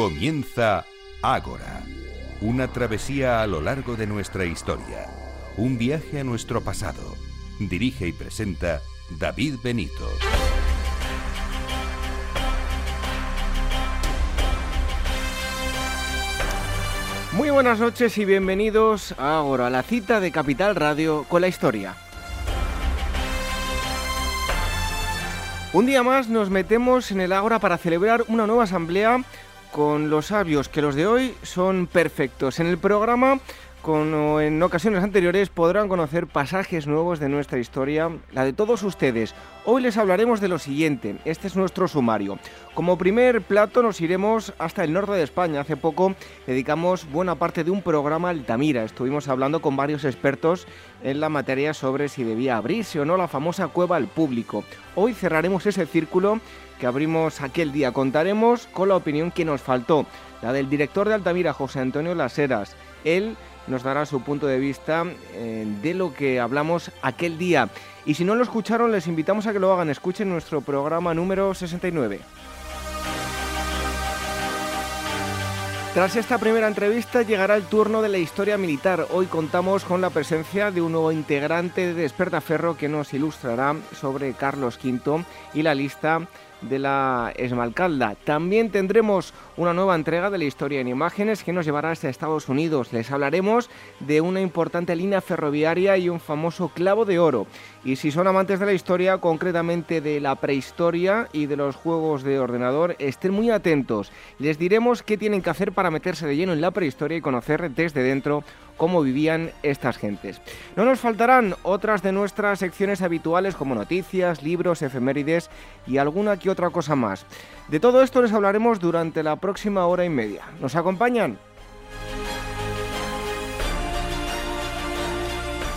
Comienza Ágora, una travesía a lo largo de nuestra historia, un viaje a nuestro pasado. Dirige y presenta David Benito. Muy buenas noches y bienvenidos a Ágora, la cita de Capital Radio con la historia. Un día más nos metemos en el Ágora para celebrar una nueva asamblea con los sabios que los de hoy son perfectos. En el programa, como en ocasiones anteriores, podrán conocer pasajes nuevos de nuestra historia, la de todos ustedes. Hoy les hablaremos de lo siguiente, este es nuestro sumario. Como primer plato nos iremos hasta el norte de España. Hace poco dedicamos buena parte de un programa a Altamira. Estuvimos hablando con varios expertos en la materia sobre si debía abrirse o no la famosa cueva al público. Hoy cerraremos ese círculo que abrimos aquel día. Contaremos con la opinión que nos faltó, la del director de Altamira, José Antonio Laseras. Él nos dará su punto de vista eh, de lo que hablamos aquel día. Y si no lo escucharon, les invitamos a que lo hagan. Escuchen nuestro programa número 69. Tras esta primera entrevista llegará el turno de la historia militar. Hoy contamos con la presencia de un nuevo integrante de Despertaferro que nos ilustrará sobre Carlos V y la lista de la Esmalcalda. También tendremos una nueva entrega de la historia en imágenes que nos llevará hasta Estados Unidos. Les hablaremos de una importante línea ferroviaria y un famoso clavo de oro. Y si son amantes de la historia, concretamente de la prehistoria y de los juegos de ordenador, estén muy atentos. Les diremos qué tienen que hacer para meterse de lleno en la prehistoria y conocer desde dentro cómo vivían estas gentes. No nos faltarán otras de nuestras secciones habituales como noticias, libros, efemérides y alguna que otra cosa más. De todo esto les hablaremos durante la próxima hora y media. ¿Nos acompañan?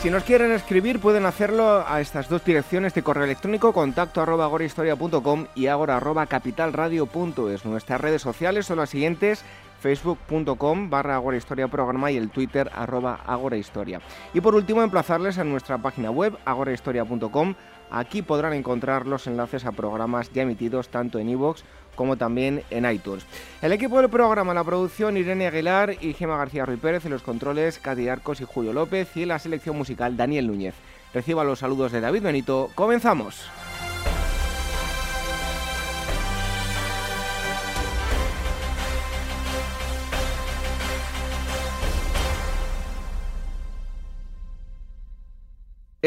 Si nos quieren escribir pueden hacerlo a estas dos direcciones de correo electrónico contacto arroba agorahistoria.com y agora arroba capitalradio.es. Nuestras redes sociales son las siguientes facebook.com barra agorahistoria programa y el twitter arroba agorahistoria. Y por último emplazarles a nuestra página web agorahistoria.com. Aquí podrán encontrar los enlaces a programas ya emitidos tanto en iVoox como también en iTunes. El equipo del programa, la producción Irene Aguilar y Gema García Ruiz Pérez, en los controles Katy Arcos y Julio López y la selección musical Daniel Núñez. Reciba los saludos de David Benito. ¡Comenzamos!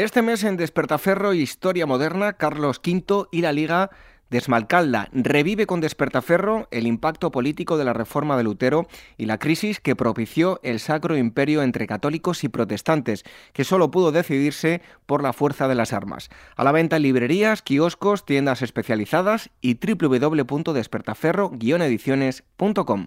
Este mes en Despertaferro Historia Moderna, Carlos V y la Liga Desmalcalda revive con Despertaferro el impacto político de la reforma de Lutero y la crisis que propició el Sacro Imperio entre católicos y protestantes, que solo pudo decidirse por la fuerza de las armas. A la venta en librerías, kioscos, tiendas especializadas y www.despertaferro-ediciones.com.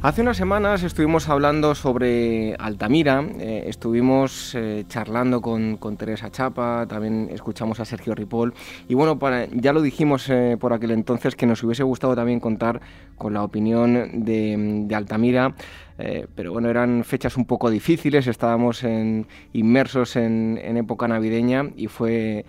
Hace unas semanas estuvimos hablando sobre Altamira, eh, estuvimos eh, charlando con, Teresa Chapa, también escuchamos a Sergio Ripoll y bueno, ya lo dijimos eh, por aquel entonces que nos hubiese gustado también contar con la opinión de, Altamira, pero bueno, eran fechas un poco difíciles, estábamos inmersos en, en época navideña y fue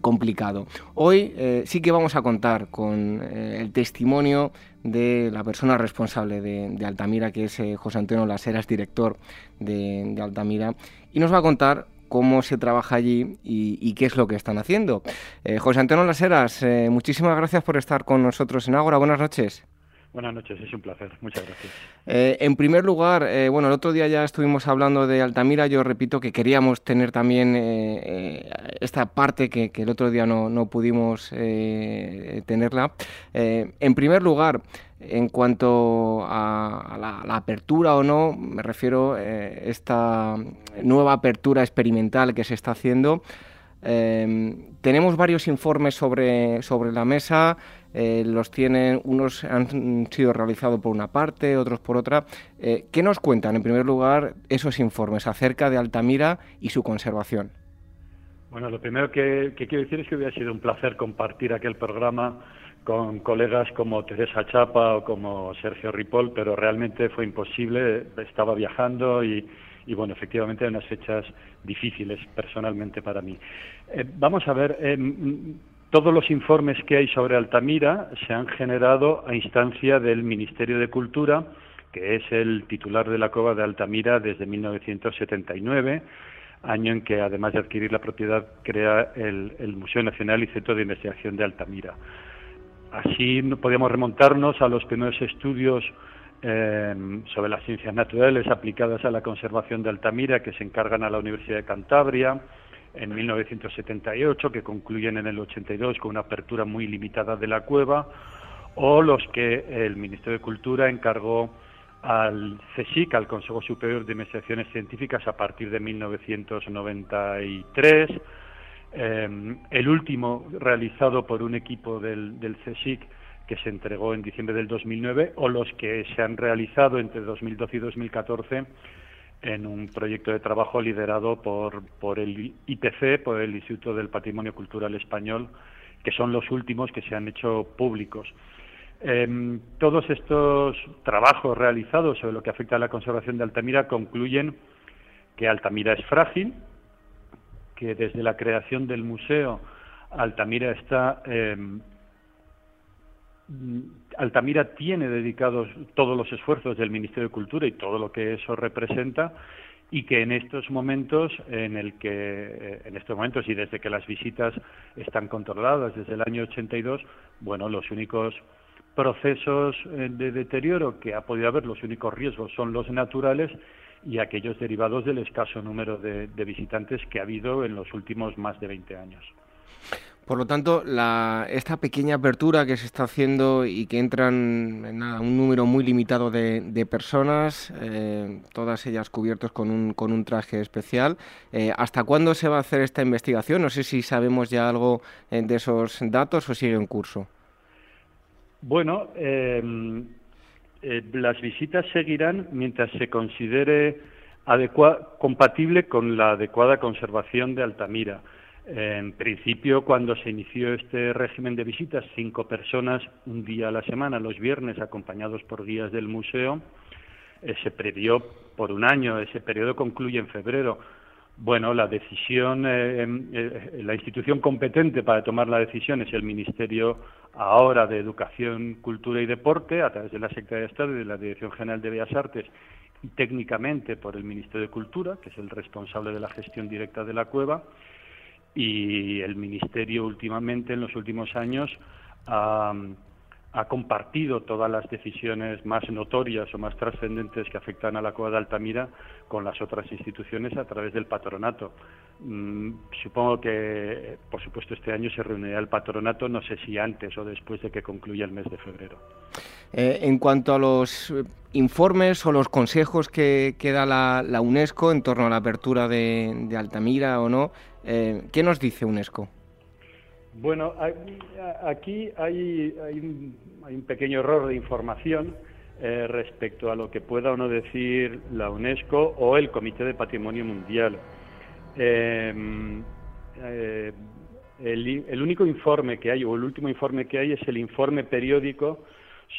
complicado. Hoy sí que vamos a contar con el testimonio de la persona responsable de, Altamira, que es eh, José Antonio Laseras, director de, Altamira, y nos va a contar cómo se trabaja allí y, qué es lo que están haciendo. Eh, José Antonio Laseras, eh, muchísimas gracias por estar con nosotros en Ágora. Buenas noches. Buenas noches, es un placer. Muchas gracias. Eh, en primer lugar, eh, bueno, el otro día ya estuvimos hablando de Altamira. Yo repito que queríamos tener también eh, esta parte que, el otro día no, pudimos tenerla. en primer lugar, en cuanto a, la, apertura o no, me refiero a esta nueva apertura experimental que se está haciendo. tenemos varios informes sobre, sobre la mesa. Eh, los tienen, unos han sido realizados por una parte, otros por otra. Eh, ¿Qué nos cuentan, en primer lugar, esos informes acerca de Altamira y su conservación? Bueno, lo primero que, quiero decir es que hubiera sido un placer compartir aquel programa con colegas como Teresa Chapa o como Sergio Ripoll, pero realmente fue imposible. Estaba viajando y, bueno, efectivamente, eran unas fechas difíciles personalmente para mí. Eh, vamos a ver, eh, todos los informes que hay sobre Altamira se han generado a instancia del Ministerio de Cultura, que es el titular de la cueva de Altamira desde 1979 año en que, además de adquirir la propiedad, crea el, el Museo Nacional y Centro de Investigación de Altamira. Así podemos remontarnos a los primeros estudios eh, sobre las ciencias naturales aplicadas a la conservación de Altamira que se encargan a la Universidad de Cantabria en 1978, que concluyen en el 82 con una apertura muy limitada de la cueva, o los que el Ministerio de Cultura encargó al CSIC, al Consejo Superior de Investigaciones Científicas, a partir de 1993 Em, el último realizado por un equipo del, del CSIC que se entregó en diciembre del 2009 o los que se han realizado entre 2012 y 2014 en un proyecto de trabajo liderado por, por el IPC, por el Instituto del Patrimonio Cultural Español, que son los últimos que se han hecho públicos. Em, todos estos trabajos realizados sobre lo que afecta a la conservación de Altamira concluyen que Altamira es frágil, que desde la creación del museo Altamira está em, Altamira tiene dedicados todos los esfuerzos del Ministerio de Cultura y todo lo que eso representa y que en estos momentos en el que eh, en estos momentos y desde que las visitas están controladas desde el año 82 bueno los únicos procesos eh, de deterioro que ha podido haber los únicos riesgos son los naturales y aquellos derivados del escaso número de, visitantes que ha habido en los últimos más de 20 años. Por lo tanto, esta pequeña apertura que se está haciendo y que entran en un número muy limitado de, personas, eh, todas ellas cubiertas con un, con un traje especial, eh, ¿hasta cuándo se va a hacer esta investigación? No sé si sabemos ya algo eh, de esos datos o sigue en curso. Bueno, eh, las visitas seguirán mientras se considere compatible con la adecuada conservación de Altamira. En principio, cuando se inició este régimen de visitas, cinco personas un día a la semana, los viernes, acompañados por guías del museo, eh, se previó por un año. Ese periodo concluye en febrero. Bueno, la decisión, eh, eh, la institución competente para tomar la decisión es el Ministerio ahora de Educación, Cultura y Deporte, a través de la Secretaría de Estado y de la Dirección General de Bellas Artes, y técnicamente por el Ministerio de Cultura, que es el responsable de la gestión directa de la cueva, y el Ministerio últimamente, en los últimos años, ha compartido todas las decisiones más notorias o más trascendentes que afectan a la Cueva de Altamira con las otras instituciones a través del patronato. Mm, supongo que, por supuesto, este año se reunirá el patronato, no sé si antes o después de que concluya el mes de febrero. Eh, en cuanto a los informes o los consejos que, da la, UNESCO en torno a la apertura de, Altamira o no, eh, ¿qué nos dice UNESCO? Bueno, aquí hay, un, pequeño error de información eh, respecto a lo que pueda o no decir la UNESCO o el Comité de Patrimonio Mundial. Em, eh, el, único informe que hay, o el último informe que hay, es el informe periódico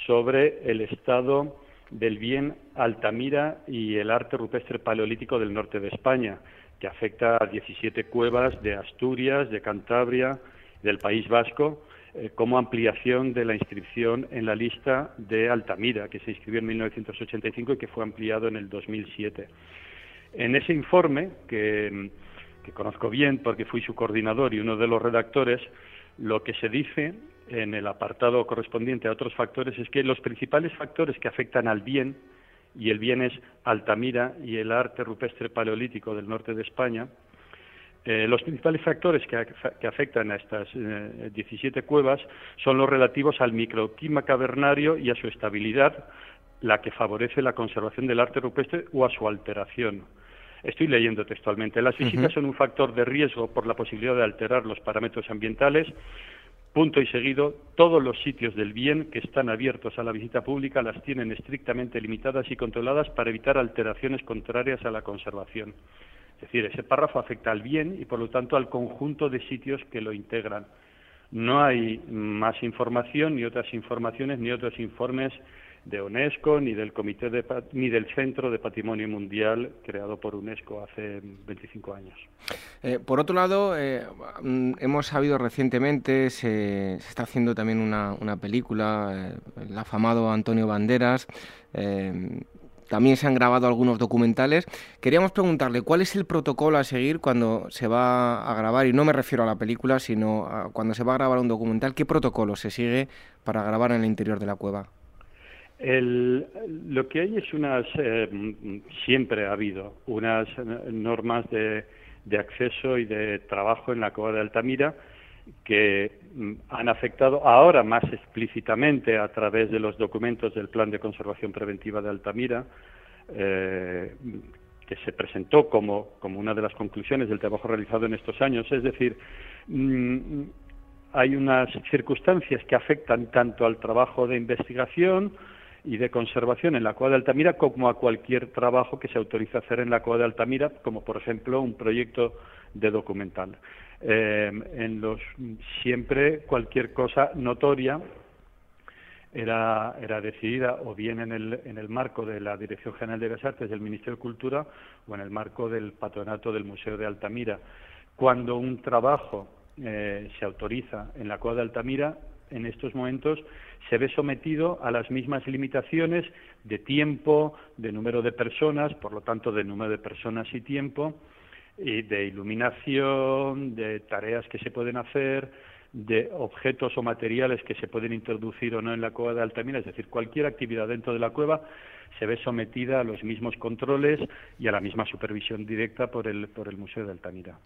sobre el estado del bien Altamira y el arte rupestre paleolítico del norte de España, que afecta a 17 cuevas de Asturias, de Cantabria, del País Vasco eh, como ampliación de la inscripción en la lista de Altamira, que se inscribió en 1985 y que fue ampliado en el 2007. En ese informe, que, que conozco bien porque fui su coordinador y uno de los redactores, lo que se dice en el apartado correspondiente a otros factores es que los principales factores que afectan al bien, y el bien es Altamira y el arte rupestre paleolítico del norte de España, eh, los principales factores que, afectan a estas 17 eh, cuevas son los relativos al microclima cavernario y a su estabilidad, la que favorece la conservación del arte rupestre o a su alteración. Estoy leyendo textualmente. Las visitas son un factor de riesgo por la posibilidad de alterar los parámetros ambientales. Punto y seguido, todos los sitios del bien que están abiertos a la visita pública las tienen estrictamente limitadas y controladas para evitar alteraciones contrarias a la conservación. Es decir, ese párrafo afecta al bien y por lo tanto al conjunto de sitios que lo integran. No hay más información, ni otras informaciones, ni otros informes de UNESCO ni del comité ni del Centro de Patrimonio Mundial creado por UNESCO hace 25 años. Eh, por otro lado, eh, mm, hemos sabido recientemente se, está haciendo también una, película, eh, el afamado Antonio Banderas. también se han grabado algunos documentales. Queríamos preguntarle cuál es el protocolo a seguir cuando se va a grabar, y no me refiero a la película, sino a cuando se va a grabar un documental, ¿qué protocolo se sigue para grabar en el interior de la cueva? El, lo que hay es unas, eh, siempre ha habido unas normas de, de, acceso y de trabajo en la cueva de Altamira que mm, han afectado ahora más explícitamente a través de los documentos del Plan de Conservación Preventiva de Altamira, eh, que se presentó como, como una de las conclusiones del trabajo realizado en estos años. Es decir, mm, hay unas circunstancias que afectan tanto al trabajo de investigación, y de conservación en la Cueva de Altamira como a cualquier trabajo que se autoriza hacer en la Cueva de Altamira, como por ejemplo un proyecto de documental. Eh, en los siempre cualquier cosa notoria era, era decidida o bien en el, en el marco de la Dirección General de Bellas Artes del Ministerio de Cultura o en el marco del patronato del Museo de Altamira. Cuando un trabajo eh, se autoriza en la Cueva de Altamira, en estos momentos se ve sometido a las mismas limitaciones de tiempo, de número de personas, por lo tanto de número de personas y tiempo, y de iluminación, de tareas que se pueden hacer, de objetos o materiales que se pueden introducir o no en la cueva de Altamira, es decir, cualquier actividad dentro de la cueva se ve sometida a los mismos controles y a la misma supervisión directa por el, por el Museo de Altamira.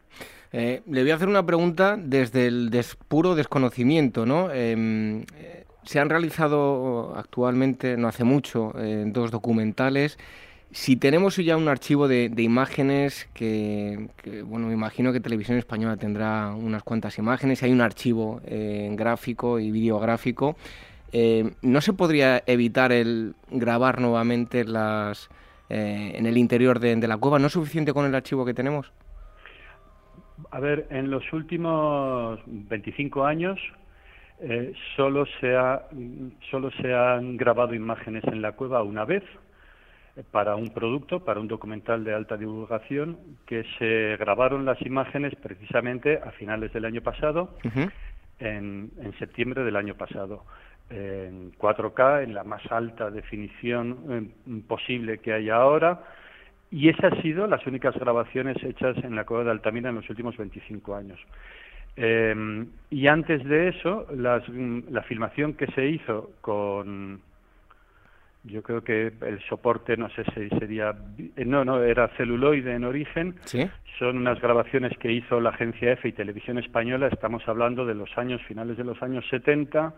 Eh, le voy a hacer una pregunta desde el puro desconocimiento, ¿no? Em, eh, se han realizado actualmente, no hace mucho, eh, dos documentales. Si tenemos ya un archivo de, imágenes que, bueno, me imagino que Televisión Española tendrá unas cuantas imágenes, hay un archivo eh, gráfico y videográfico, eh, ¿no se podría evitar el grabar nuevamente las en el interior de, de la cueva? ¿No es suficiente con el archivo que tenemos? A ver, en los últimos 25 años eh, solo, se ha, solo se han grabado imágenes en la cueva una vez eh, para un producto, para un documental de alta divulgación, que se grabaron las imágenes precisamente a finales del año pasado, en, en, septiembre del año pasado, en 4K, en la más alta definición eh, posible que hay ahora, y esas han sido las únicas grabaciones hechas en la cueva de Altamira en los últimos 25 años. Em, y antes de eso, la filmación que se hizo con, yo creo que el soporte, no sé si sería, no, no, era celuloide en origen, son unas grabaciones que hizo la agencia EFE y Televisión Española, estamos hablando de los años, finales de los años 70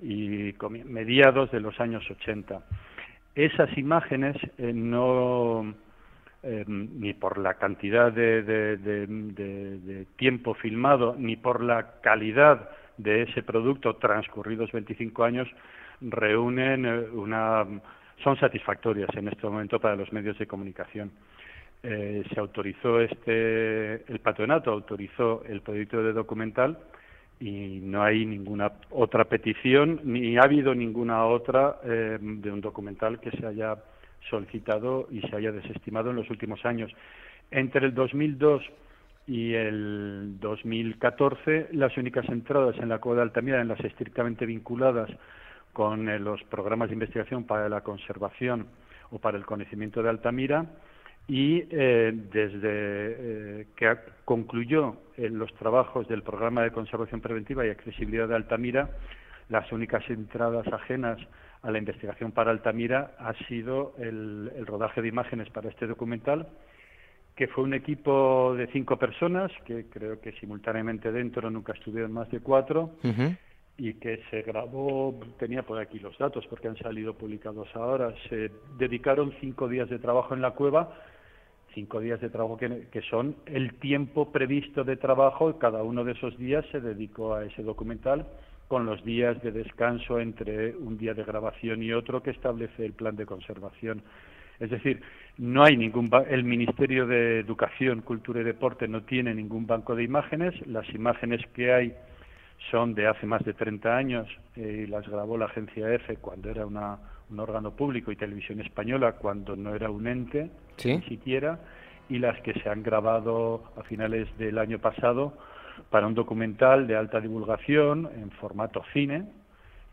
y mediados de los años 80. Esas imágenes eh, no Em, ni por la cantidad de, tiempo filmado, ni por la calidad de ese producto transcurridos 25 años, reúnen eh, una. son satisfactorias en este momento para los medios de comunicación. Eh, se autorizó este. el patronato autorizó el proyecto de documental y no hay ninguna otra petición, ni ha habido ninguna otra eh, de un documental que se haya solicitado y se haya desestimado en los últimos años. Entre el 2002 y el 2014, las únicas entradas en la Cueva de Altamira eran las estrictamente vinculadas con eh, los programas de investigación para la conservación o para el conocimiento de Altamira y eh, desde eh, que concluyó los trabajos del programa de conservación preventiva y accesibilidad de Altamira, las únicas entradas ajenas a la investigación para Altamira ha sido el, rodaje de imágenes para este documental, que fue un equipo de cinco personas, que creo que simultáneamente dentro nunca estuvieron más de cuatro, y que se grabó, tenía por aquí los datos porque han salido publicados ahora, se dedicaron cinco días de trabajo en la cueva, cinco días de trabajo que, que son el tiempo previsto de trabajo, cada uno de esos días se dedicó a ese documental con los días de descanso entre un día de grabación y otro que establece el plan de conservación. Es decir, no hay ningún el Ministerio de Educación, Cultura y Deporte no tiene ningún banco de imágenes, las imágenes que hay son de hace más de 30 años y las grabó la agencia EFE cuando era una, un órgano público y televisión española cuando no era un ente ni siquiera y las que se han grabado a finales del año pasado para un documental de alta divulgación en formato cine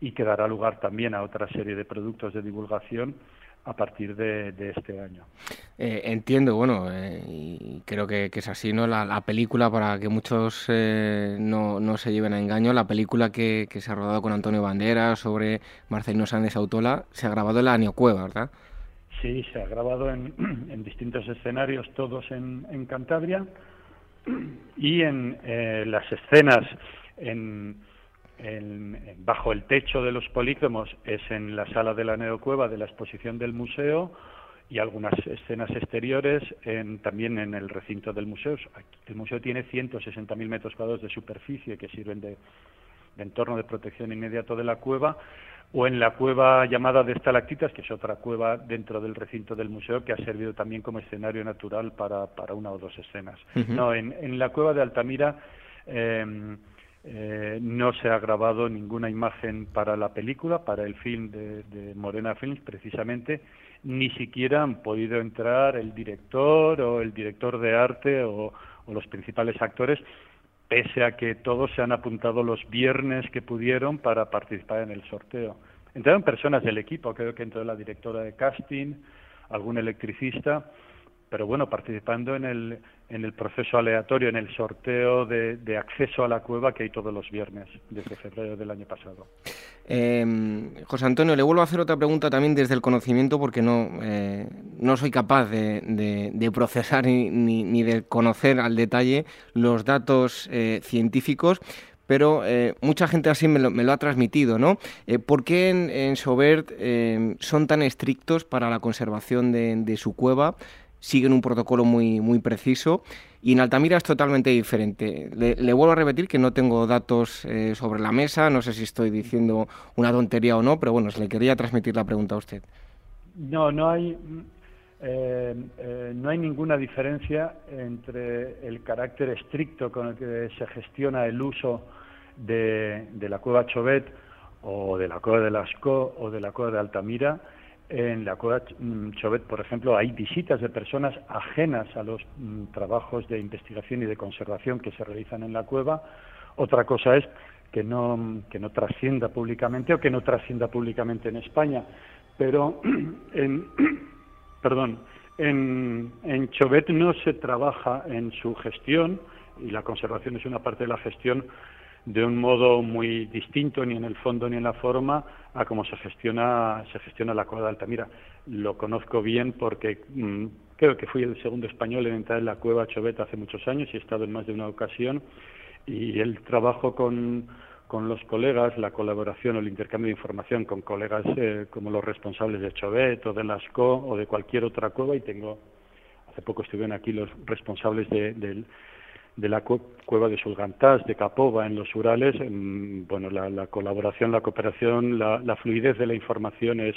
y que dará lugar también a otra serie de productos de divulgación a partir de, este año. Eh, entiendo, bueno, eh, y creo que, es así, ¿no? La, película, para que muchos eh, no, no, se lleven a engaño, la película que, se ha rodado con Antonio Banderas sobre Marcelino Sánchez Autola se ha grabado en la Cueva, ¿verdad? Sí, se ha grabado en, en distintos escenarios, todos en, en Cantabria, y en las escenas en bajo el techo de los polícromos es en la sala de la Neocueva de la exposición del museo y algunas escenas exteriores también en el recinto del museo. El museo tiene 160.000 metros cuadrados de superficie que sirven de, entorno de protección inmediato de la cueva o en la cueva llamada de estalactitas, que es otra cueva dentro del recinto del museo que ha servido también como escenario natural para, una o dos escenas. No, en, la cueva de Altamira eh, eh, no se ha grabado ninguna imagen para la película, para el film de, Morena Films, precisamente, ni siquiera han podido entrar el director o el director de arte o, los principales actores, pese a que todos se han apuntado los viernes que pudieron para participar en el sorteo. Entraron personas del equipo, creo que entró la directora de casting, algún electricista, pero bueno, participando en el, en el proceso aleatorio, en el sorteo de, acceso a la cueva que hay todos los viernes desde febrero del año pasado. Em, José Antonio, le vuelvo a hacer otra pregunta también desde el conocimiento porque no, eh, no soy capaz de, procesar ni, de conocer al detalle los datos eh, científicos, pero eh, mucha gente así me lo, ha transmitido, ¿no? ¿Por qué en, en Sobert son tan estrictos para la conservación de, de su cueva? Siguen un protocolo muy, muy preciso y en Altamira es totalmente diferente. Le, vuelvo a repetir que no tengo datos eh, sobre la mesa, no sé si estoy diciendo una tontería o no, pero bueno, se le quería transmitir la pregunta a usted. No, no hay, eh, eh, no hay ninguna diferencia entre el carácter estricto con el que se gestiona el uso de, de la cueva Chovet o de la cueva de Lascaux o de la cueva de Altamira en la cueva mm, Chovet, por ejemplo, hay visitas de personas ajenas a los mm, trabajos de investigación y de conservación que se realizan en la cueva. Otra cosa es que no, que no trascienda públicamente o que no trascienda públicamente en España. Pero en, perdón, en, en no se trabaja en su gestión, y la conservación es una parte de la gestión, de un modo muy distinto, ni en el fondo ni en la forma, a cómo se gestiona, se gestiona la cueva de Altamira. Lo conozco bien porque mm, creo que fui el segundo español en entrar en la cueva Chovet hace muchos años y he estado en más de una ocasión. Y el trabajo con, con los colegas, la colaboración o el intercambio de información con colegas eh, como los responsables de Chovet o de Lascaux o de cualquier otra cueva, y tengo, hace poco estuvieron aquí los responsables de, del de la cueva de Sulgantás, de Capova, en los Urales, bueno, la, colaboración, la cooperación, la, fluidez de la información es,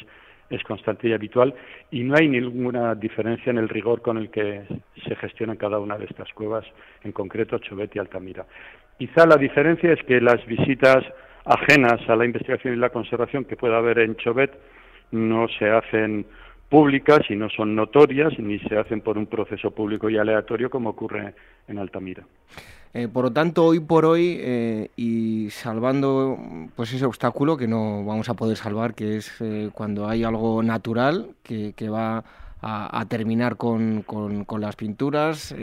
es constante y habitual y no hay ninguna diferencia en el rigor con el que se gestiona cada una de estas cuevas, en concreto Chovet y Altamira. Quizá la diferencia es que las visitas ajenas a la investigación y la conservación que pueda haber en Chovet no se hacen públicas y no son notorias ni se hacen por un proceso público y aleatorio como ocurre en Altamira. Eh, por lo tanto, hoy por hoy, eh, y salvando pues ese obstáculo que no vamos a poder salvar, que es eh, cuando hay algo natural que, va a, terminar con, las pinturas,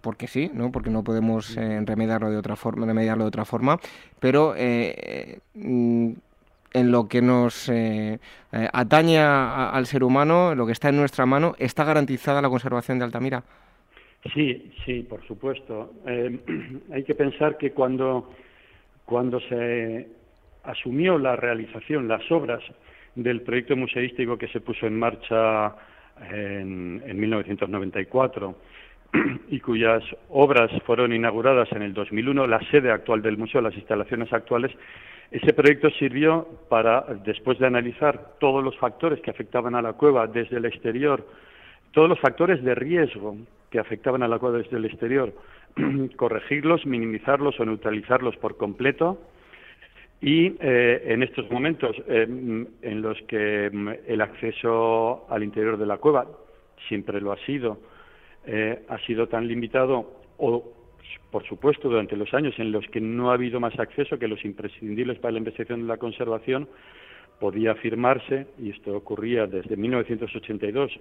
porque sí, ¿no? porque no podemos remediarlo de otra forma, remediarlo de otra forma, pero mm, en lo que nos eh, eh, atañe al ser humano, lo que está en nuestra mano, ¿está garantizada la conservación de Altamira? Sí, sí, por supuesto. Eh, hay que pensar que cuando, cuando se asumió la realización, las obras del proyecto museístico que se puso en marcha en, en 1994 y cuyas obras fueron inauguradas en el 2001, la sede actual del museo, las instalaciones actuales, ese proyecto sirvió para, después de analizar todos los factores que afectaban a la cueva desde el exterior, todos los factores de riesgo que afectaban a la cueva desde el exterior, corregirlos, minimizarlos o neutralizarlos por completo. Y eh, en estos momentos eh, en los que mm, el acceso al interior de la cueva siempre lo ha sido, eh, ha sido tan limitado o por supuesto, durante los años en los que no ha habido más acceso que los imprescindibles para la investigación y la conservación, podía afirmarse, y esto ocurría desde 1982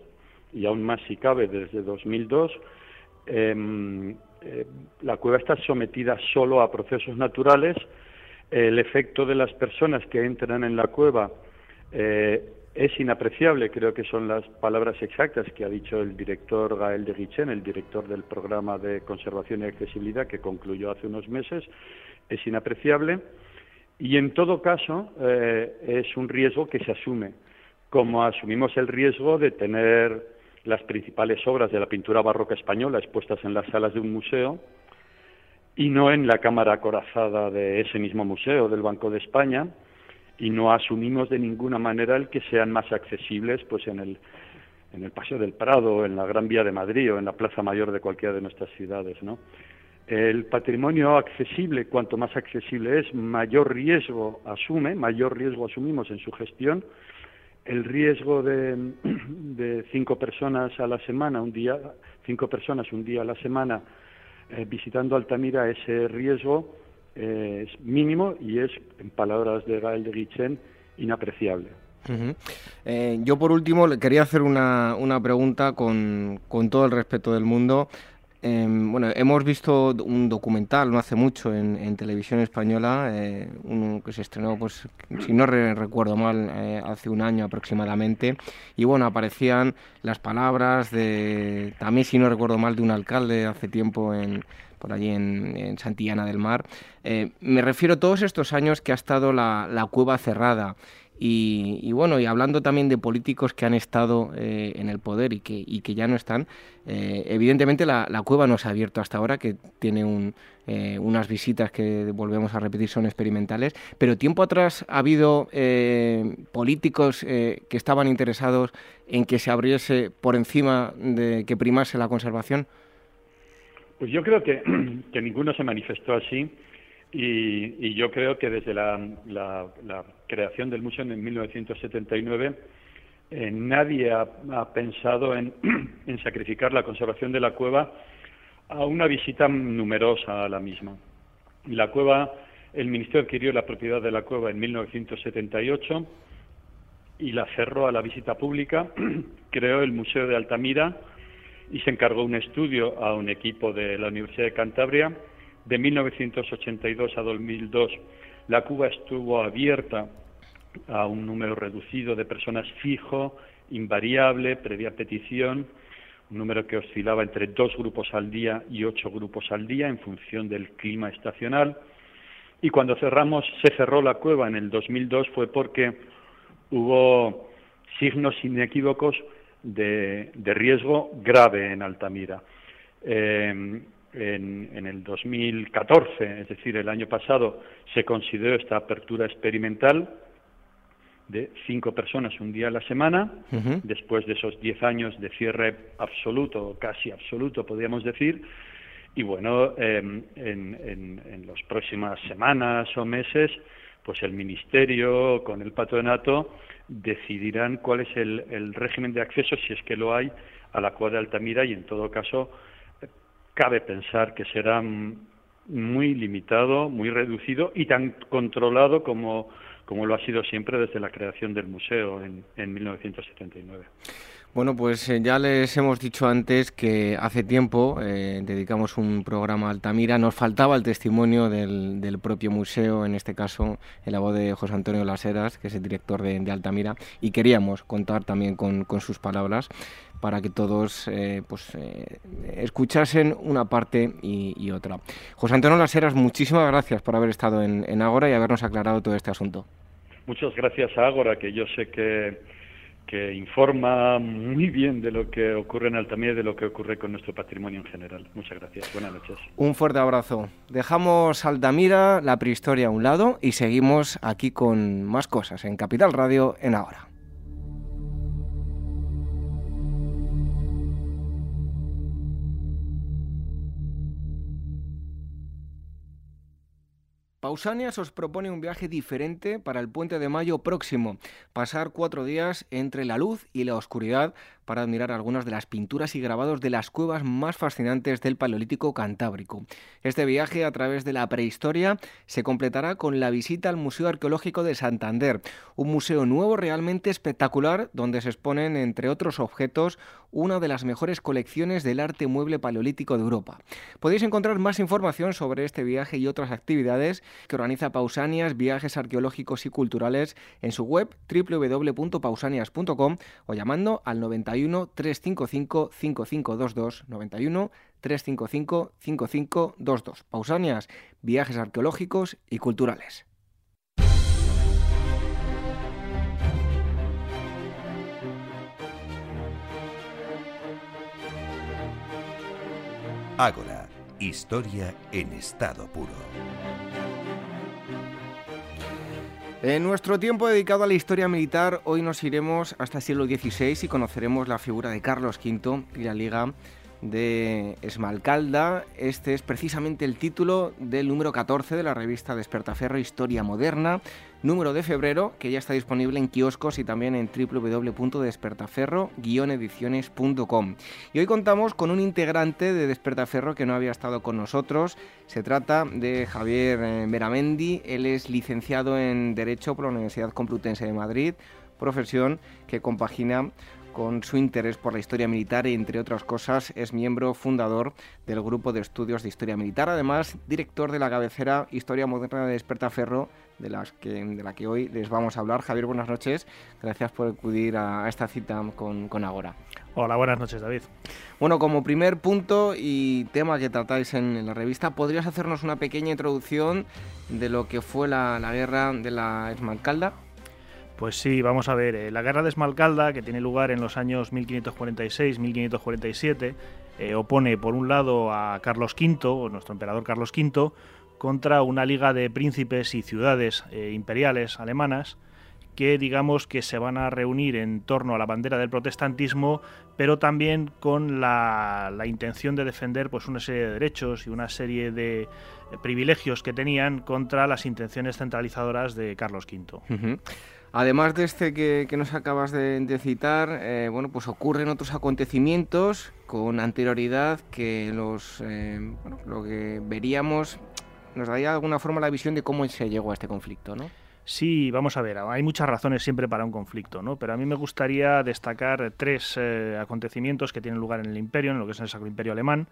y aún más si cabe desde 2002, em, eh, la cueva está sometida solo a procesos naturales, el efecto de las personas que entran en la cueva eh, es inapreciable, creo que son las palabras exactas que ha dicho el director Gael de Guichen, el director del programa de conservación y accesibilidad que concluyó hace unos meses, es inapreciable y en todo caso eh, es un riesgo que se asume, como asumimos el riesgo de tener las principales obras de la pintura barroca española expuestas en las salas de un museo y no en la cámara acorazada de ese mismo museo, del Banco de España, y no asumimos de ninguna manera el que sean más accesibles pues en el en el Paseo del Prado, en la Gran Vía de Madrid o en la Plaza Mayor de cualquiera de nuestras ciudades, ¿no? El patrimonio accesible, cuanto más accesible es, mayor riesgo asume, mayor riesgo asumimos en su gestión. El riesgo de, de cinco personas a la semana, un día, cinco personas un día a la semana eh, visitando Altamira, ese riesgo es mínimo y es, en palabras de Gael de Guichen, inapreciable. Eh, yo por último le quería hacer una, una pregunta con, con, todo el respeto del mundo. Em, bueno, hemos visto un documental no hace mucho en, televisión española, eh, uno que se estrenó, pues, si no recuerdo mal, eh, hace un año aproximadamente, y bueno, aparecían las palabras de, también si no recuerdo mal, de un alcalde hace tiempo en, por allí en, Santillana del Mar. Eh, me refiero a todos estos años que ha estado la, cueva cerrada. Y, bueno, y hablando también de políticos que han estado eh, en el poder y que, ya no están, eh, evidentemente la, cueva no se ha abierto hasta ahora, que tiene un, unas visitas que volvemos a repetir son experimentales, pero tiempo atrás ha habido políticos que estaban interesados en que se abriese por encima de que primase la conservación. Pues yo creo que, ninguno se manifestó así y, yo creo que desde la, creación del museo en 1979 eh, nadie ha, pensado en, sacrificar la conservación de la cueva a una visita numerosa a la misma. La cueva, el Ministerio adquirió la propiedad de la cueva en 1978 y la cerró a la visita pública, creó el Museo de Altamira, y se encargó un estudio a un equipo de la Universidad de Cantabria. De 1982 a 2002 la Cuba estuvo abierta a un número reducido de personas fijo, invariable, previa petición, un número que oscilaba entre dos grupos al día y ocho grupos al día en función del clima estacional. Y cuando cerramos, se cerró la cueva en el 2002 fue porque hubo signos inequívocos de, riesgo grave en Altamira. Eh, en, el 2014, es decir, el año pasado, se consideró esta apertura experimental de cinco personas un día a la semana, después de esos diez años de cierre absoluto, casi absoluto, podríamos decir, y bueno, em, en, en, en las próximas semanas o meses, pues el Ministerio, con el patronato, decidirán cuál es el, régimen de acceso, si es que lo hay, a la cuadra de Altamira y en todo caso cabe pensar que será muy limitado, muy reducido y tan controlado como, como lo ha sido siempre desde la creación del museo en, en 1979. Bueno, pues eh, ya les hemos dicho antes que hace tiempo eh, dedicamos un programa a Altamira. Nos faltaba el testimonio del, propio museo, en este caso en la voz de José Antonio Laseras, que es el director de, Altamira, y queríamos contar también con, sus palabras para que todos eh, pues, escuchasen una parte y, otra. José Antonio Laseras, muchísimas gracias por haber estado en Ágora y habernos aclarado todo este asunto. Muchas gracias a Ágora, que yo sé que que informa muy bien de lo que ocurre en Altamira y de lo que ocurre con nuestro patrimonio en general. Muchas gracias. Buenas noches. Un fuerte abrazo. Dejamos Altamira, la prehistoria a un lado y seguimos aquí con más cosas en Capital Radio en ahora. Pausanias os propone un viaje diferente para el puente de mayo próximo. Pasar cuatro días entre la luz y la oscuridad para admirar algunas de las pinturas y grabados de las cuevas más fascinantes del Paleolítico Cantábrico. Este viaje a través de la prehistoria se completará con la visita al Museo Arqueológico de Santander, un museo nuevo realmente espectacular donde se exponen, entre otros objetos, una de las mejores colecciones del arte mueble paleolítico de Europa. Podéis encontrar más información sobre este viaje y otras actividades que organiza Pausanias Viajes Arqueológicos y Culturales en su web www.pausanias.com o llamando al 91 91 355 5522 91 355 5522. Pausanias, viajes arqueológicos y culturales. Ágora, historia en estado puro. En nuestro tiempo dedicado a la historia militar, hoy nos iremos hasta el siglo XVI y conoceremos la figura de Carlos V y la Liga de Esmalcalda. Este es precisamente el título del número 14 de la revista Despertaferro Historia Moderna, número de febrero, que ya está disponible en kioscos y también en www.despertaferro-ediciones.com. Y hoy contamos con un integrante de Despertaferro que no había estado con nosotros. Se trata de Javier eh, Meramendi. Él es licenciado en Derecho por la Universidad Complutense de Madrid, profesión que compagina con su interés por la historia militar y, entre otras cosas, es miembro fundador del Grupo de Estudios de Historia Militar, además director de la cabecera Historia Moderna de Despertaferro, de, las que, de la que hoy les vamos a hablar. Javier, buenas noches. Gracias por acudir a, esta cita con, con Agora. Hola, buenas noches, David. Bueno, como primer punto y tema que tratáis en, la revista, ¿podrías hacernos una pequeña introducción de lo que fue la, la guerra de la Esmalcalda? Pues sí, vamos a ver. Eh, la guerra de Esmalcalda, que tiene lugar en los años 1546-1547, eh, opone por un lado a Carlos V, nuestro emperador Carlos V, contra una liga de príncipes y ciudades eh, imperiales alemanas que digamos que se van a reunir en torno a la bandera del protestantismo, pero también con la, intención de defender pues una serie de derechos y una serie de privilegios que tenían contra las intenciones centralizadoras de Carlos V. Además de este que, nos acabas de, citar, eh, bueno, pues ocurren otros acontecimientos con anterioridad que los, eh, lo que veríamos nos daría de alguna forma la visión de cómo se llegó a este conflicto, ¿no? Sí, vamos a ver, hay muchas razones siempre para un conflicto, ¿no? Pero a mí me gustaría destacar tres eh, acontecimientos que tienen lugar en el imperio, en lo que es el Sacro Imperio Alemán,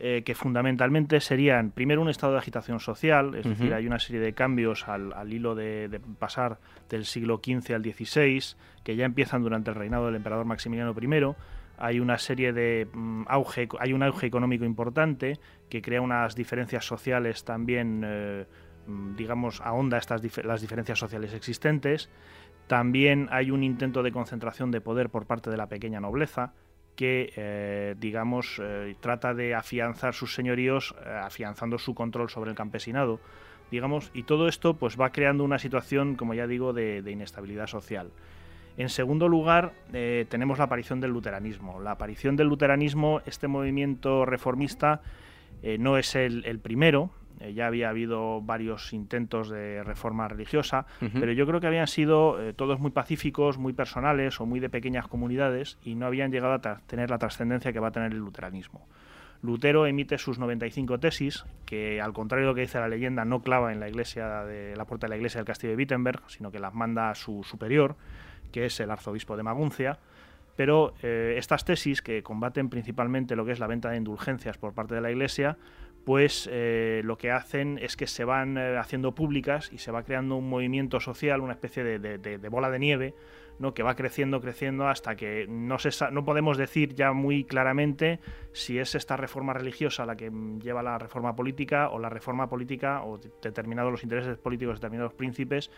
eh, que fundamentalmente serían, primero, un estado de agitación social, es decir, hay una serie de cambios al, hilo de, pasar del siglo XV al XVI, que ya empiezan durante el reinado del emperador Maximiliano I. Hay una serie de mm, auge, hay un auge económico importante que crea unas diferencias sociales también, eh, mm, digamos, ahonda estas las diferencias sociales existentes. También hay un intento de concentración de poder por parte de la pequeña nobleza, que, eh, digamos, eh, trata de afianzar sus señoríos, eh, afianzando su control sobre el campesinado, digamos, y todo esto pues va creando una situación, como ya digo, de, inestabilidad social. En segundo lugar, tenemos la aparición del luteranismo. La aparición del luteranismo, este movimiento reformista, no es el primero, eh, ya había habido varios intentos de reforma religiosa, pero yo creo que habían sido eh, todos muy pacíficos, muy personales o muy de pequeñas comunidades y no habían llegado a tener la trascendencia que va a tener el luteranismo. Lutero emite sus 95 tesis, que al contrario de lo que dice la leyenda, no clava en la iglesia de la puerta de la iglesia del castillo de Wittenberg, sino que las manda a su superior, que es el arzobispo de Maguncia. Pero eh, estas tesis, que combaten principalmente lo que es la venta de indulgencias por parte de la iglesia, pues lo que hacen es que se van eh, haciendo públicas y se va creando un movimiento social, una especie de, bola de nieve, ¿no? que va creciendo, creciendo hasta que no, se no podemos decir ya muy claramente si es esta reforma religiosa la que lleva la reforma política o la reforma política o determinados los intereses políticos de determinados príncipes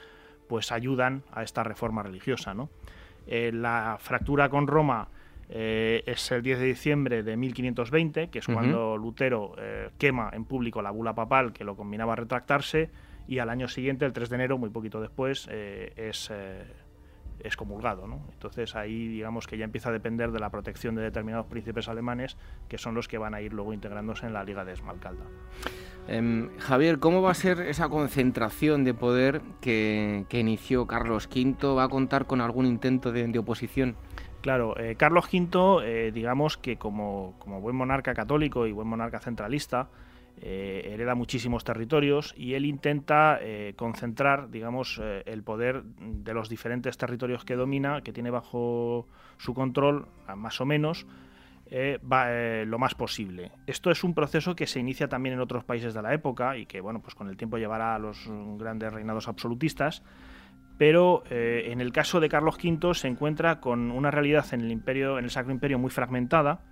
pues ayudan a esta reforma religiosa. ¿no? Eh, la fractura con Roma eh, es el 10 de diciembre de 1520, que es cuando Lutero eh, quema en público la bula papal que lo combinaba a retractarse, y al año siguiente, el 3 de enero, muy poquito después, eh, es excomulgado. ¿no? Entonces ahí digamos que ya empieza a depender de la protección de determinados príncipes alemanes que son los que van a ir luego integrándose en la Liga de Esmalcalda. Em, Javier, ¿cómo va a ser esa concentración de poder que, inició Carlos V? ¿Va a contar con algún intento de, oposición? Claro, eh, Carlos V, eh, digamos que como, buen monarca católico y buen monarca centralista, eh, hereda muchísimos territorios y él intenta concentrar, digamos, el poder de los diferentes territorios que domina, que tiene bajo su control, más o menos, lo más posible. Esto es un proceso que se inicia también en otros países de la época y que, bueno, pues con el tiempo llevará a los grandes reinados absolutistas. Pero en el caso de Carlos V se encuentra con una realidad en el imperio, en el Sacro Imperio muy fragmentada,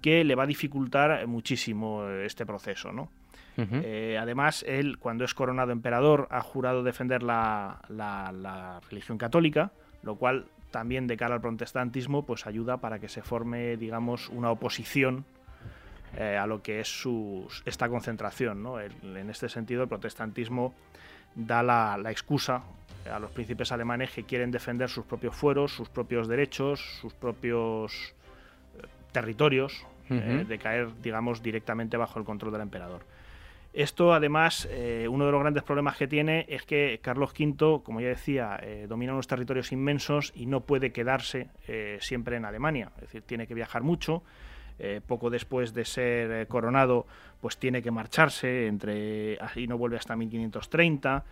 que le va a dificultar muchísimo este proceso, ¿no? Eh, además, él, cuando es coronado emperador, ha jurado defender la, religión católica, lo cual también de cara al protestantismo, pues ayuda para que se forme, digamos, una oposición eh, a lo que es su, esta concentración. ¿no? en este sentido, el protestantismo da la, excusa a los príncipes alemanes que quieren defender sus propios fueros, sus propios derechos, sus propios eh, territorios, eh, de caer, digamos, directamente bajo el control del emperador. Esto, además, eh, uno de los grandes problemas que tiene es que Carlos V, como ya decía, domina unos territorios inmensos y no puede quedarse siempre en Alemania. Es decir, tiene que viajar mucho. Poco después de ser coronado, pues tiene que marcharse entre y no vuelve hasta 1530.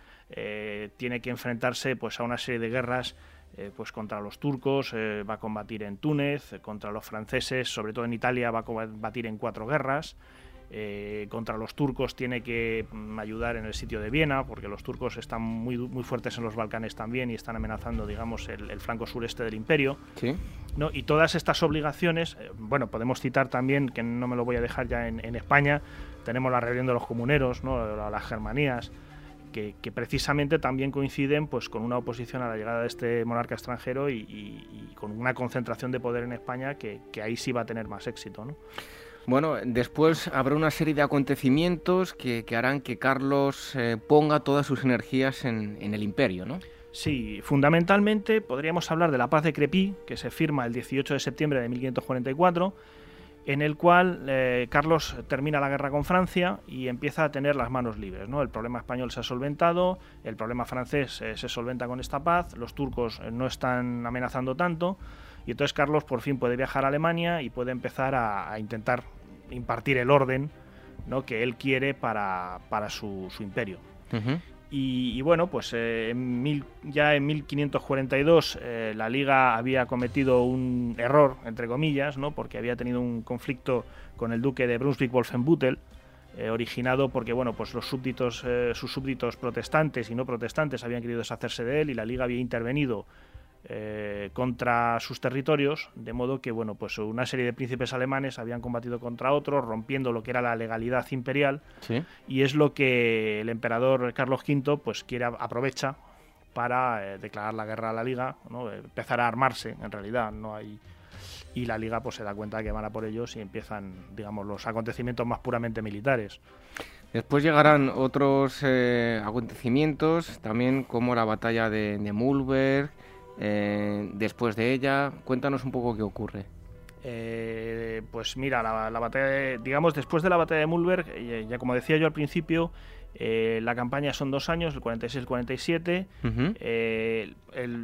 tiene que enfrentarse, pues, a una serie de guerras eh, pues contra los turcos, eh, va a combatir en Túnez, contra los franceses, sobre todo en Italia va a combatir en cuatro guerras, eh, contra los turcos tiene que mm, ayudar en el sitio de Viena, porque los turcos están muy, muy fuertes en los Balcanes también y están amenazando, digamos, el, flanco sureste del imperio. ¿no? Y todas estas obligaciones, bueno, podemos citar también, que no me lo voy a dejar ya en, en España, tenemos la rebelión de los comuneros, ¿no? las germanías, que, precisamente también coinciden pues, con una oposición a la llegada de este monarca extranjero y, con una concentración de poder en España que, ahí sí va a tener más éxito. ¿no? Bueno, después habrá una serie de acontecimientos que, harán que Carlos eh, ponga todas sus energías en, en, el imperio, ¿no? Sí, fundamentalmente podríamos hablar de la paz de Crepí, que se firma el 18 de septiembre de 1544 en el cual eh, Carlos termina la guerra con Francia y empieza a tener las manos libres. ¿no? El problema español se ha solventado, el problema francés eh, se solventa con esta paz, los turcos eh, no están amenazando tanto y entonces Carlos por fin puede viajar a Alemania y puede empezar a, intentar impartir el orden ¿no? que él quiere para, su, imperio. Y, bueno, pues eh, ya en 1542 eh, la Liga había cometido un error, entre comillas, ¿no? porque había tenido un conflicto con el duque de Brunswick-Wolfenbüttel, eh, originado porque bueno, pues los súbditos, sus súbditos protestantes y no protestantes habían querido deshacerse de él y la Liga había intervenido eh, contra sus territorios, de modo que bueno, pues una serie de príncipes alemanes habían combatido contra otros, rompiendo lo que era la legalidad imperial, y es lo que el emperador Carlos V pues quiere aprovecha para eh, declarar la guerra a la Liga, ¿no? empezar a armarse, en realidad no hay y la Liga pues se da cuenta de que van a por ellos y empiezan, digamos, los acontecimientos más puramente militares. Después llegarán otros eh, acontecimientos, también como la batalla de, de Mulberg, eh, después de ella, cuéntanos un poco qué ocurre. Eh, pues mira, la, batalla, digamos, después de la batalla de Mulberg, ya como decía yo al principio, eh, la campaña son dos años, el 46 y el 47. Eh,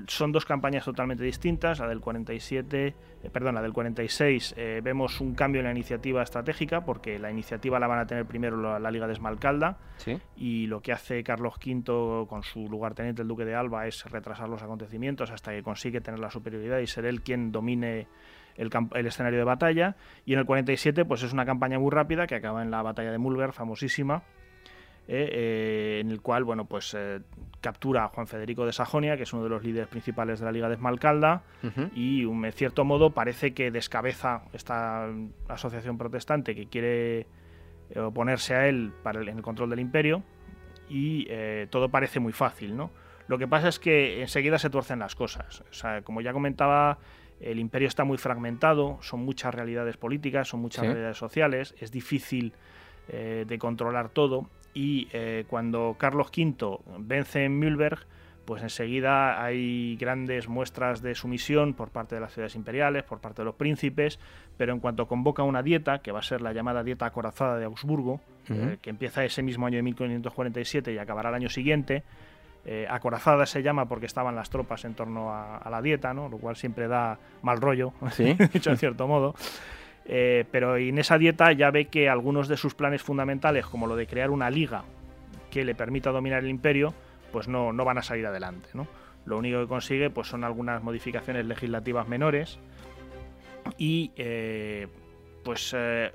son dos campañas totalmente distintas. La del 47, eh, perdón, la del 46 vemos un cambio en la iniciativa estratégica porque la iniciativa la van a tener primero la, Liga de Esmalcalda y lo que hace Carlos V con su lugarteniente el Duque de Alba es retrasar los acontecimientos hasta que consigue tener la superioridad y ser él quien domine el, el, escenario de batalla. Y en el 47 pues es una campaña muy rápida que acaba en la batalla de Mulberg, famosísima eh, eh, en el cual bueno, pues, eh, captura a Juan Federico de Sajonia, que es uno de los líderes principales de la Liga de Esmalcalda, y en cierto modo parece que descabeza esta asociación protestante que quiere oponerse a él para en el control del imperio, y todo parece muy fácil. ¿no? Lo que pasa es que enseguida se tuercen las cosas. O sea, como ya comentaba, el imperio está muy fragmentado, son muchas realidades políticas, son muchas realidades sociales, es difícil de controlar todo y eh, cuando Carlos V vence en Mühlberg, pues enseguida hay grandes muestras de sumisión por parte de las ciudades imperiales, por parte de los príncipes, pero en cuanto convoca una dieta, que va a ser la llamada dieta acorazada de Augsburgo, eh, que empieza ese mismo año de 1547 y acabará el año siguiente, eh, acorazada se llama porque estaban las tropas en torno a, la dieta, ¿no? lo cual siempre da mal rollo, dicho en cierto modo. Eh, pero en esa dieta ya ve que algunos de sus planes fundamentales, como lo de crear una liga que le permita dominar el imperio, pues no, no van a salir adelante. Lo único que consigue pues son algunas modificaciones legislativas menores y eh, pues eh,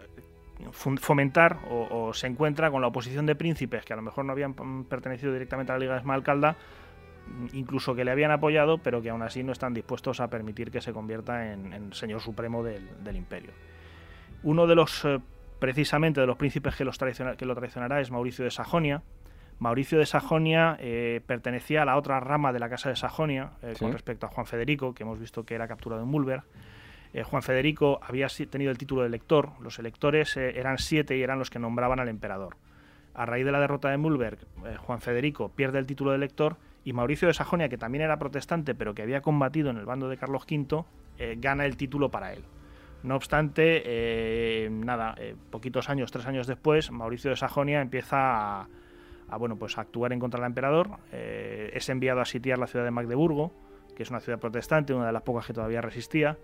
fomentar o, se encuentra con la oposición de príncipes que a lo mejor no habían pertenecido directamente a la Liga de Esmalcalda, incluso que le habían apoyado, pero que aún así no están dispuestos a permitir que se convierta en, señor supremo del, imperio. Uno de los, eh, precisamente, de los príncipes que, los que lo traicionará es Mauricio de Sajonia, Mauricio de Sajonia eh, pertenecía a la otra rama de la Casa de Sajonia eh, con respecto a Juan Federico, que hemos visto que era capturado en Mulberg. Juan Federico había tenido el título de elector, los electores eran siete y eran los que nombraban al emperador. A raíz de la derrota de Mulberg, Juan Federico pierde el título de elector y Mauricio de Sajonia, que también era protestante pero que había combatido en el bando de Carlos V, gana el título para él. No obstante, nada, poquitos años, tres años después, Mauricio de Sajonia empieza a, a bueno, pues actuar en contra del emperador. Eh, es enviado a sitiar la ciudad de Magdeburgo, que es una ciudad protestante, una de las pocas que todavía resistía,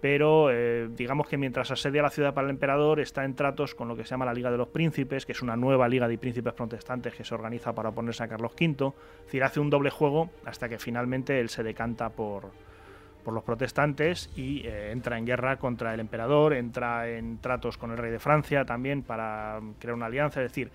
pero eh, digamos que mientras asedia la ciudad para el emperador está en tratos con lo que se llama la Liga de los Príncipes, que es una nueva liga de príncipes protestantes que se organiza para oponerse a Carlos V, es decir, hace un doble juego hasta que finalmente él se decanta por, por los protestantes y eh, entra en guerra contra el emperador, entra en tratos con el rey de Francia también para crear una alianza, es decir,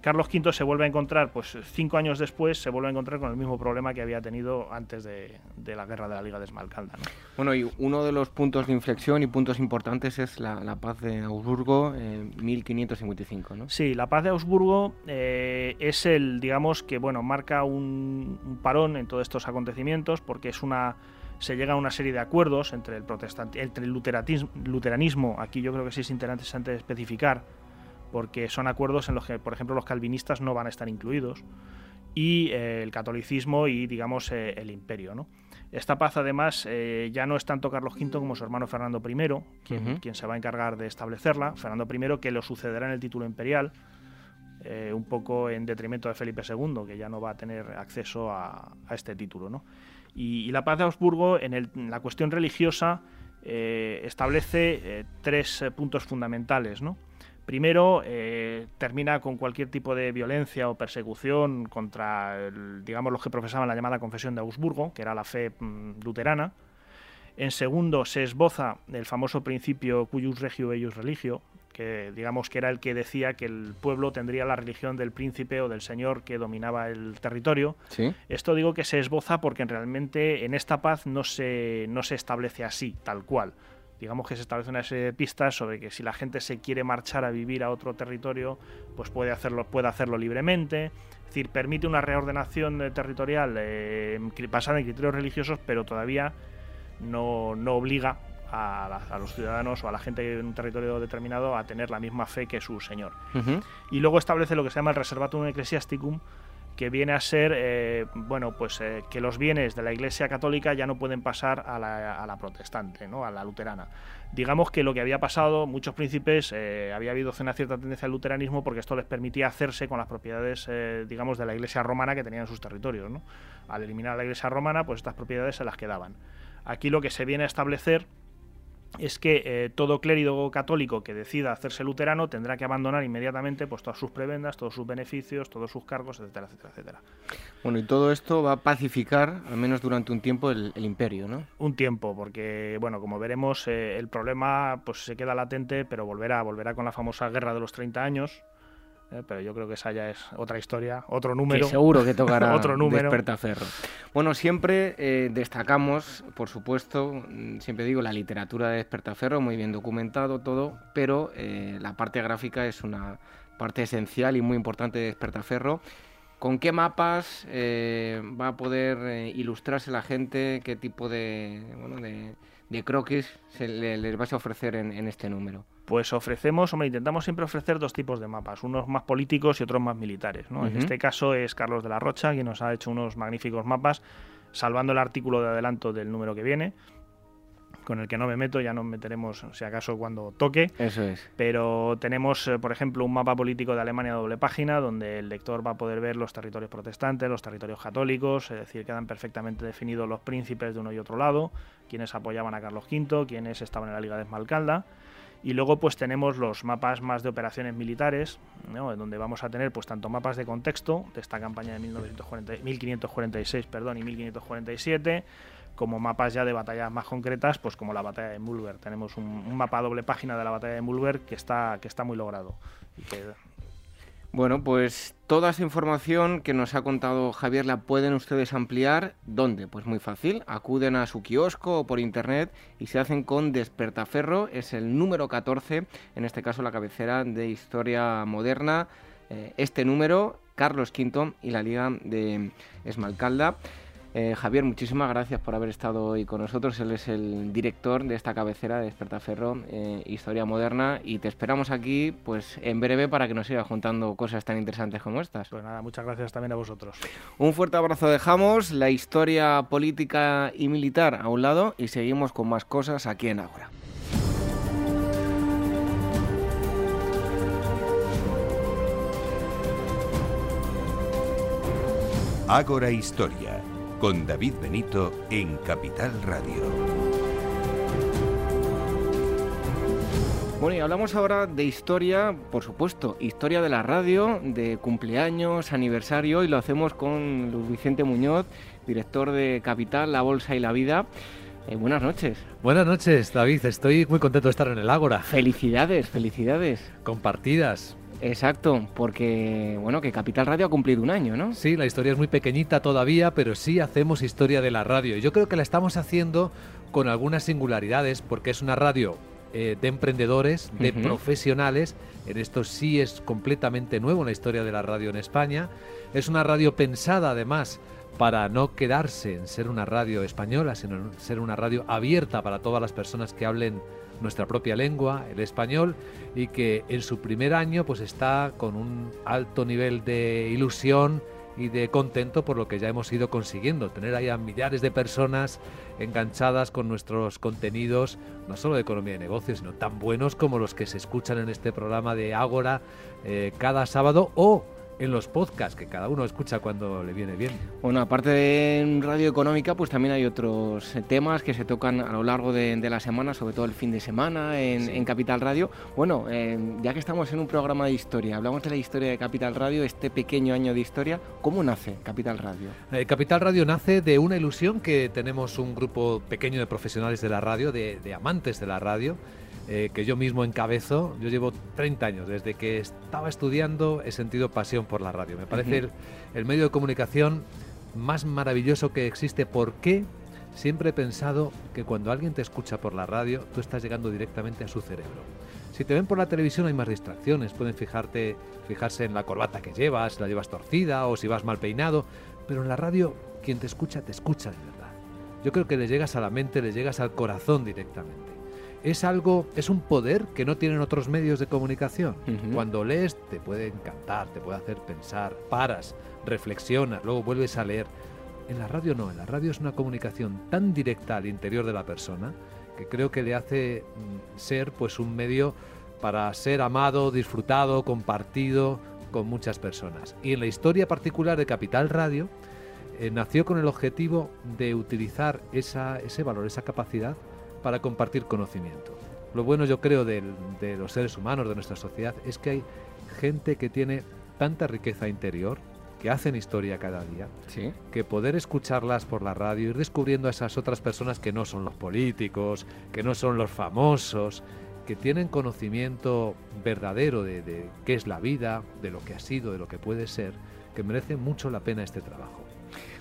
Carlos V se vuelve a encontrar, pues cinco años después, se vuelve a encontrar con el mismo problema que había tenido antes de, la guerra de la Liga de Esmalcalda. Bueno, y uno de los puntos de inflexión y puntos importantes es la, paz de Augsburgo en 1555, ¿no? Sí, la paz de Augsburgo eh, es el, digamos, que bueno, marca un, parón en todos estos acontecimientos porque es una se llega a una serie de acuerdos entre el protestante, entre el luteranismo, aquí yo creo que sí es interesante especificar, porque son acuerdos en los que, por ejemplo, los calvinistas no van a estar incluidos, y eh, el catolicismo y, digamos, eh, el imperio. ¿no? Esta paz, además, eh, ya no es tanto Carlos V como su hermano Fernando I, quien, quien, se va a encargar de establecerla. Fernando I, que lo sucederá en el título imperial, un poco en detrimento de Felipe II, que ya no va a tener acceso a, este título. ¿no? Y, la paz de Augsburgo, en, la cuestión religiosa, establece tres puntos fundamentales. ¿no? Primero, eh, termina con cualquier tipo de violencia o persecución contra, digamos, los que profesaban la llamada Confesión de Augsburgo, que era la fe mm, luterana. En segundo, se esboza el famoso principio cuius regio eius religio, que digamos que era el que decía que el pueblo tendría la religión del príncipe o del señor que dominaba el territorio. Esto digo que se esboza porque realmente en esta paz no se, no se establece así, tal cual digamos que se establece una serie de pistas sobre que si la gente se quiere marchar a vivir a otro territorio, pues puede hacerlo, puede hacerlo libremente. Es decir, permite una reordenación eh, territorial eh, basada en criterios religiosos, pero todavía no, obliga a, los ciudadanos o a la gente en un territorio determinado a tener la misma fe que su señor. Y luego establece lo que se llama el reservatum ecclesiasticum, que viene a ser, eh, bueno, pues eh, que los bienes de la Iglesia Católica ya no pueden pasar a la, protestante, ¿no? a la luterana. Digamos que lo que había pasado, muchos príncipes, eh, había habido una cierta tendencia al luteranismo porque esto les permitía hacerse con las propiedades, digamos, de la Iglesia romana que tenían en sus territorios. ¿no? Al eliminar la Iglesia romana, pues estas propiedades se las quedaban. Aquí lo que se viene a establecer es que eh, todo clérigo católico que decida hacerse luterano tendrá que abandonar inmediatamente pues, todas sus prebendas, todos sus beneficios, todos sus cargos, etcétera, etcétera, etcétera. Bueno, y todo esto va a pacificar, al menos durante un tiempo, el, imperio, ¿no? Un tiempo, porque, bueno, como veremos, eh, el problema pues se queda latente, pero volverá, volverá con la famosa Guerra de los 30 años, ¿eh? pero yo creo que esa ya es otra historia, otro número. seguro que tocará otro número. Despertaferro. Bueno, siempre eh, destacamos, por supuesto, mm, siempre digo, la literatura de Despertaferro, muy bien documentado todo, pero eh, la parte gráfica es una parte esencial y muy importante de Despertaferro. ¿Con qué mapas va a poder ilustrarse la gente? ¿Qué tipo de, bueno, de, croquis se les vais a ofrecer en, este número? Pues ofrecemos, hombre, intentamos siempre ofrecer dos tipos de mapas, unos más políticos y otros más militares. ¿no? En este caso es Carlos de la Rocha, quien nos ha hecho unos magníficos mapas, salvando el artículo de adelanto del número que viene, con el que no me meto, ya nos meteremos si acaso cuando toque. Eso es. Pero tenemos, eh, por ejemplo, un mapa político de Alemania doble página, donde el lector va a poder ver los territorios protestantes, los territorios católicos, es decir, quedan perfectamente definidos los príncipes de uno y otro lado, quienes apoyaban a Carlos V, quienes estaban en la Liga de Esmalcalda. Y luego pues tenemos los mapas más de operaciones militares, ¿no? donde vamos a tener pues tanto mapas de contexto de esta campaña de 1940, 1546 perdón, y 1547, como mapas ya de batallas más concretas, pues como la batalla de Mulver. Tenemos un, mapa doble página de la batalla de Mulver que está, que está muy logrado. Bueno, pues toda esa información que nos ha contado Javier la pueden ustedes ampliar. ¿Dónde? Pues muy fácil. Acuden a su kiosco o por internet y se hacen con Despertaferro. Es el número 14, en este caso la cabecera de Historia Moderna. Eh, este número, Carlos V y la Liga de Esmalcalda. Eh, Javier, muchísimas gracias por haber estado hoy con nosotros. Él es el director de esta cabecera de Despertaferro, eh, Historia Moderna, y te esperamos aquí pues en breve para que nos sigas contando cosas tan interesantes como estas. Pues nada, muchas gracias también a vosotros. Un fuerte abrazo dejamos, la historia política y militar a un lado, y seguimos con más cosas aquí en Ágora. Ágora Historia con David Benito en Capital Radio. Bueno, y hablamos ahora de historia, por supuesto, historia de la radio, de cumpleaños, aniversario, y lo hacemos con Luis Vicente Muñoz, director de Capital, La Bolsa y la Vida. Eh, buenas noches. Buenas noches, David. Estoy muy contento de estar en el Ágora. Felicidades, felicidades. Compartidas. Exacto, porque bueno, que Capital Radio ha cumplido un año, ¿no? Sí, la historia es muy pequeñita todavía, pero sí hacemos historia de la radio. Yo creo que la estamos haciendo con algunas singularidades, porque es una radio eh, de emprendedores, de profesionales. En esto sí es completamente nuevo en la historia de la radio en España. Es una radio pensada además para no quedarse en ser una radio española, sino en ser una radio abierta para todas las personas que hablen nuestra propia lengua, el español, y que en su primer año pues está con un alto nivel de ilusión y de contento por lo que ya hemos ido consiguiendo, tener ahí a millares de personas enganchadas con nuestros contenidos, no solo de economía y negocios, sino tan buenos como los que se escuchan en este programa de Ágora eh, cada sábado o en los podcasts que cada uno escucha cuando le viene bien. Bueno, aparte de Radio Económica, pues también hay otros temas que se tocan a lo largo de, la semana, sobre todo el fin de semana en, Capital Radio. Bueno, eh, ya que estamos en un programa de historia, hablamos de la historia de Capital Radio, este pequeño año de historia, ¿cómo nace Capital Radio? Eh, Capital Radio nace de una ilusión que tenemos un grupo pequeño de profesionales de la radio, de amantes de la radio, eh, que yo mismo encabezo. Yo llevo 30 años, desde que estaba estudiando he sentido pasión por la radio. Me parece el, medio de comunicación más maravilloso que existe. ¿Por qué? Siempre he pensado que cuando alguien te escucha por la radio, tú estás llegando directamente a su cerebro. Si te ven por la televisión hay más distracciones, pueden fijarte, fijarse en la corbata que llevas, si la llevas torcida o si vas mal peinado, pero en la radio quien te escucha te escucha de verdad. Yo creo que le llegas a la mente, le llegas al corazón directamente es algo, es un poder que no tienen otros medios de comunicación. Cuando lees te puede encantar, te puede hacer pensar, paras, reflexionas, luego vuelves a leer. En la radio no, en la radio es una comunicación tan directa al interior de la persona que creo que le hace mm, ser pues un medio para ser amado, disfrutado, compartido con muchas personas. Y en la historia particular de Capital Radio, eh, nació con el objetivo de utilizar esa, ese valor, esa capacidad para compartir conocimiento. Lo bueno yo creo de, los seres humanos, de nuestra sociedad, es que hay gente que tiene tanta riqueza interior, que hacen historia cada día, que poder escucharlas por la radio, ir descubriendo a esas otras personas que no son los políticos, que no son los famosos, que tienen conocimiento verdadero de, de qué es la vida, de lo que ha sido, de lo que puede ser, que merece mucho la pena este trabajo.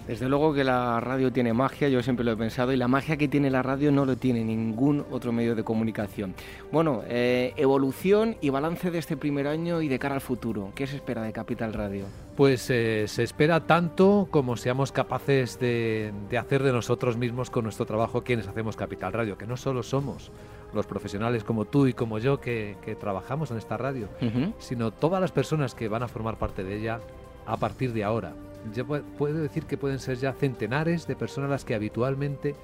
Desde luego que la radio tiene magia, yo siempre lo he pensado, y la magia que tiene la radio no lo tiene ningún otro medio de comunicación. Bueno, eh, evolución y balance de este primer año y de cara al futuro. ¿Qué se espera de Capital Radio? Pues eh, se espera tanto como seamos capaces de, hacer de nosotros mismos con nuestro trabajo quienes hacemos Capital Radio, que no solo somos los profesionales como tú y como yo que, trabajamos en esta radio, sino todas las personas que van a formar parte de ella a partir de ahora ya puedo decir que pueden ser ya centenares de personas las que habitualmente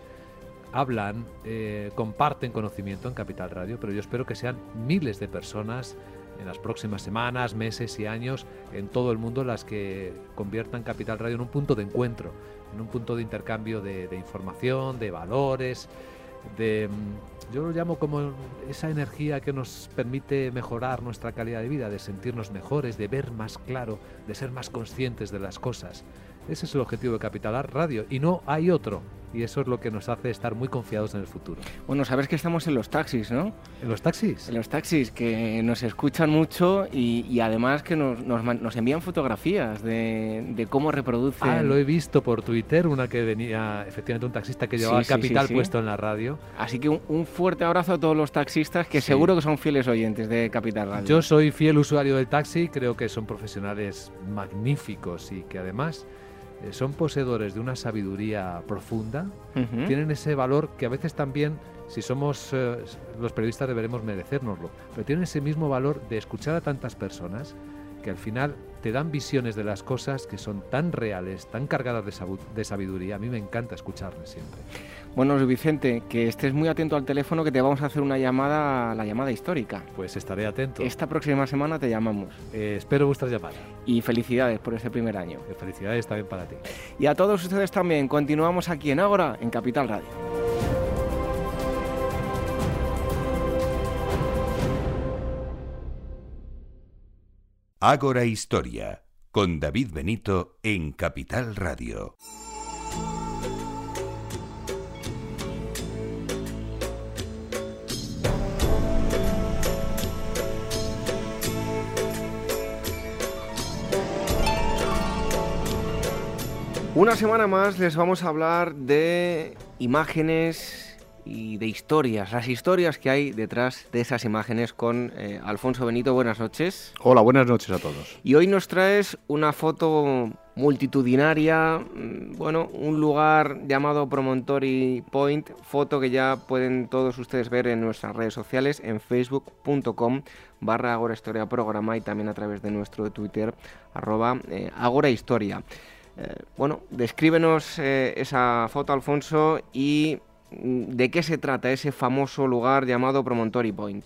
hablan, eh, comparten conocimiento en Capital Radio, pero yo espero que sean miles de personas en las próximas semanas, meses y años en todo el mundo las que conviertan Capital Radio en un punto de encuentro, en un punto de intercambio de información, de valores, de mm, yo lo llamo como esa energía que nos permite mejorar nuestra calidad de vida, de sentirnos mejores, de ver más claro, de ser más conscientes de las cosas. Ese es el objetivo de Capital Radio y no hay otro y eso es lo que nos hace estar muy confiados en el futuro. Bueno, sabes que estamos en los taxis, ¿no? ¿En los taxis? En los taxis, que nos escuchan mucho y, además que nos, nos, envían fotografías de, cómo reproducen. Ah, lo he visto por Twitter, una que venía, efectivamente, un taxista que llevaba Capital puesto en la radio. Así que un, fuerte abrazo a todos los taxistas que seguro que son fieles oyentes de Capital Radio. Yo soy fiel usuario del taxi, creo que son profesionales magníficos y que además eh, son poseedores de una sabiduría profunda, tienen ese valor que a veces también, si somos eh, los periodistas, deberemos merecérnoslo, pero tienen ese mismo valor de escuchar a tantas personas que al final te dan visiones de las cosas que son tan reales, tan cargadas de, sabiduría. A mí me encanta escucharles siempre. Bueno, Vicente, que estés muy atento al teléfono que te vamos a hacer una llamada, la llamada histórica. Pues estaré atento. Esta próxima semana te llamamos. Eh, espero vuestras llamadas. Y felicidades por este primer año. Eh, felicidades también para ti. Y a todos ustedes también. Continuamos aquí en Ágora, en Capital Radio. Ágora Historia, con David Benito en Capital Radio. Una semana más les vamos a hablar de imágenes y de historias, las historias que hay detrás de esas imágenes con eh, Alfonso Benito. Buenas noches. Hola, buenas noches a todos. Y hoy nos traes una foto multitudinaria, mm, bueno, un lugar llamado Promontory Point, foto que ya pueden todos ustedes ver en nuestras redes sociales, en facebook.com barra Agora Historia Programa y también a través de nuestro Twitter, arroba eh, Agora Historia. Eh, bueno, descríbenos esa foto, Alfonso, y ¿De qué se trata ese famoso lugar llamado Promontory Point?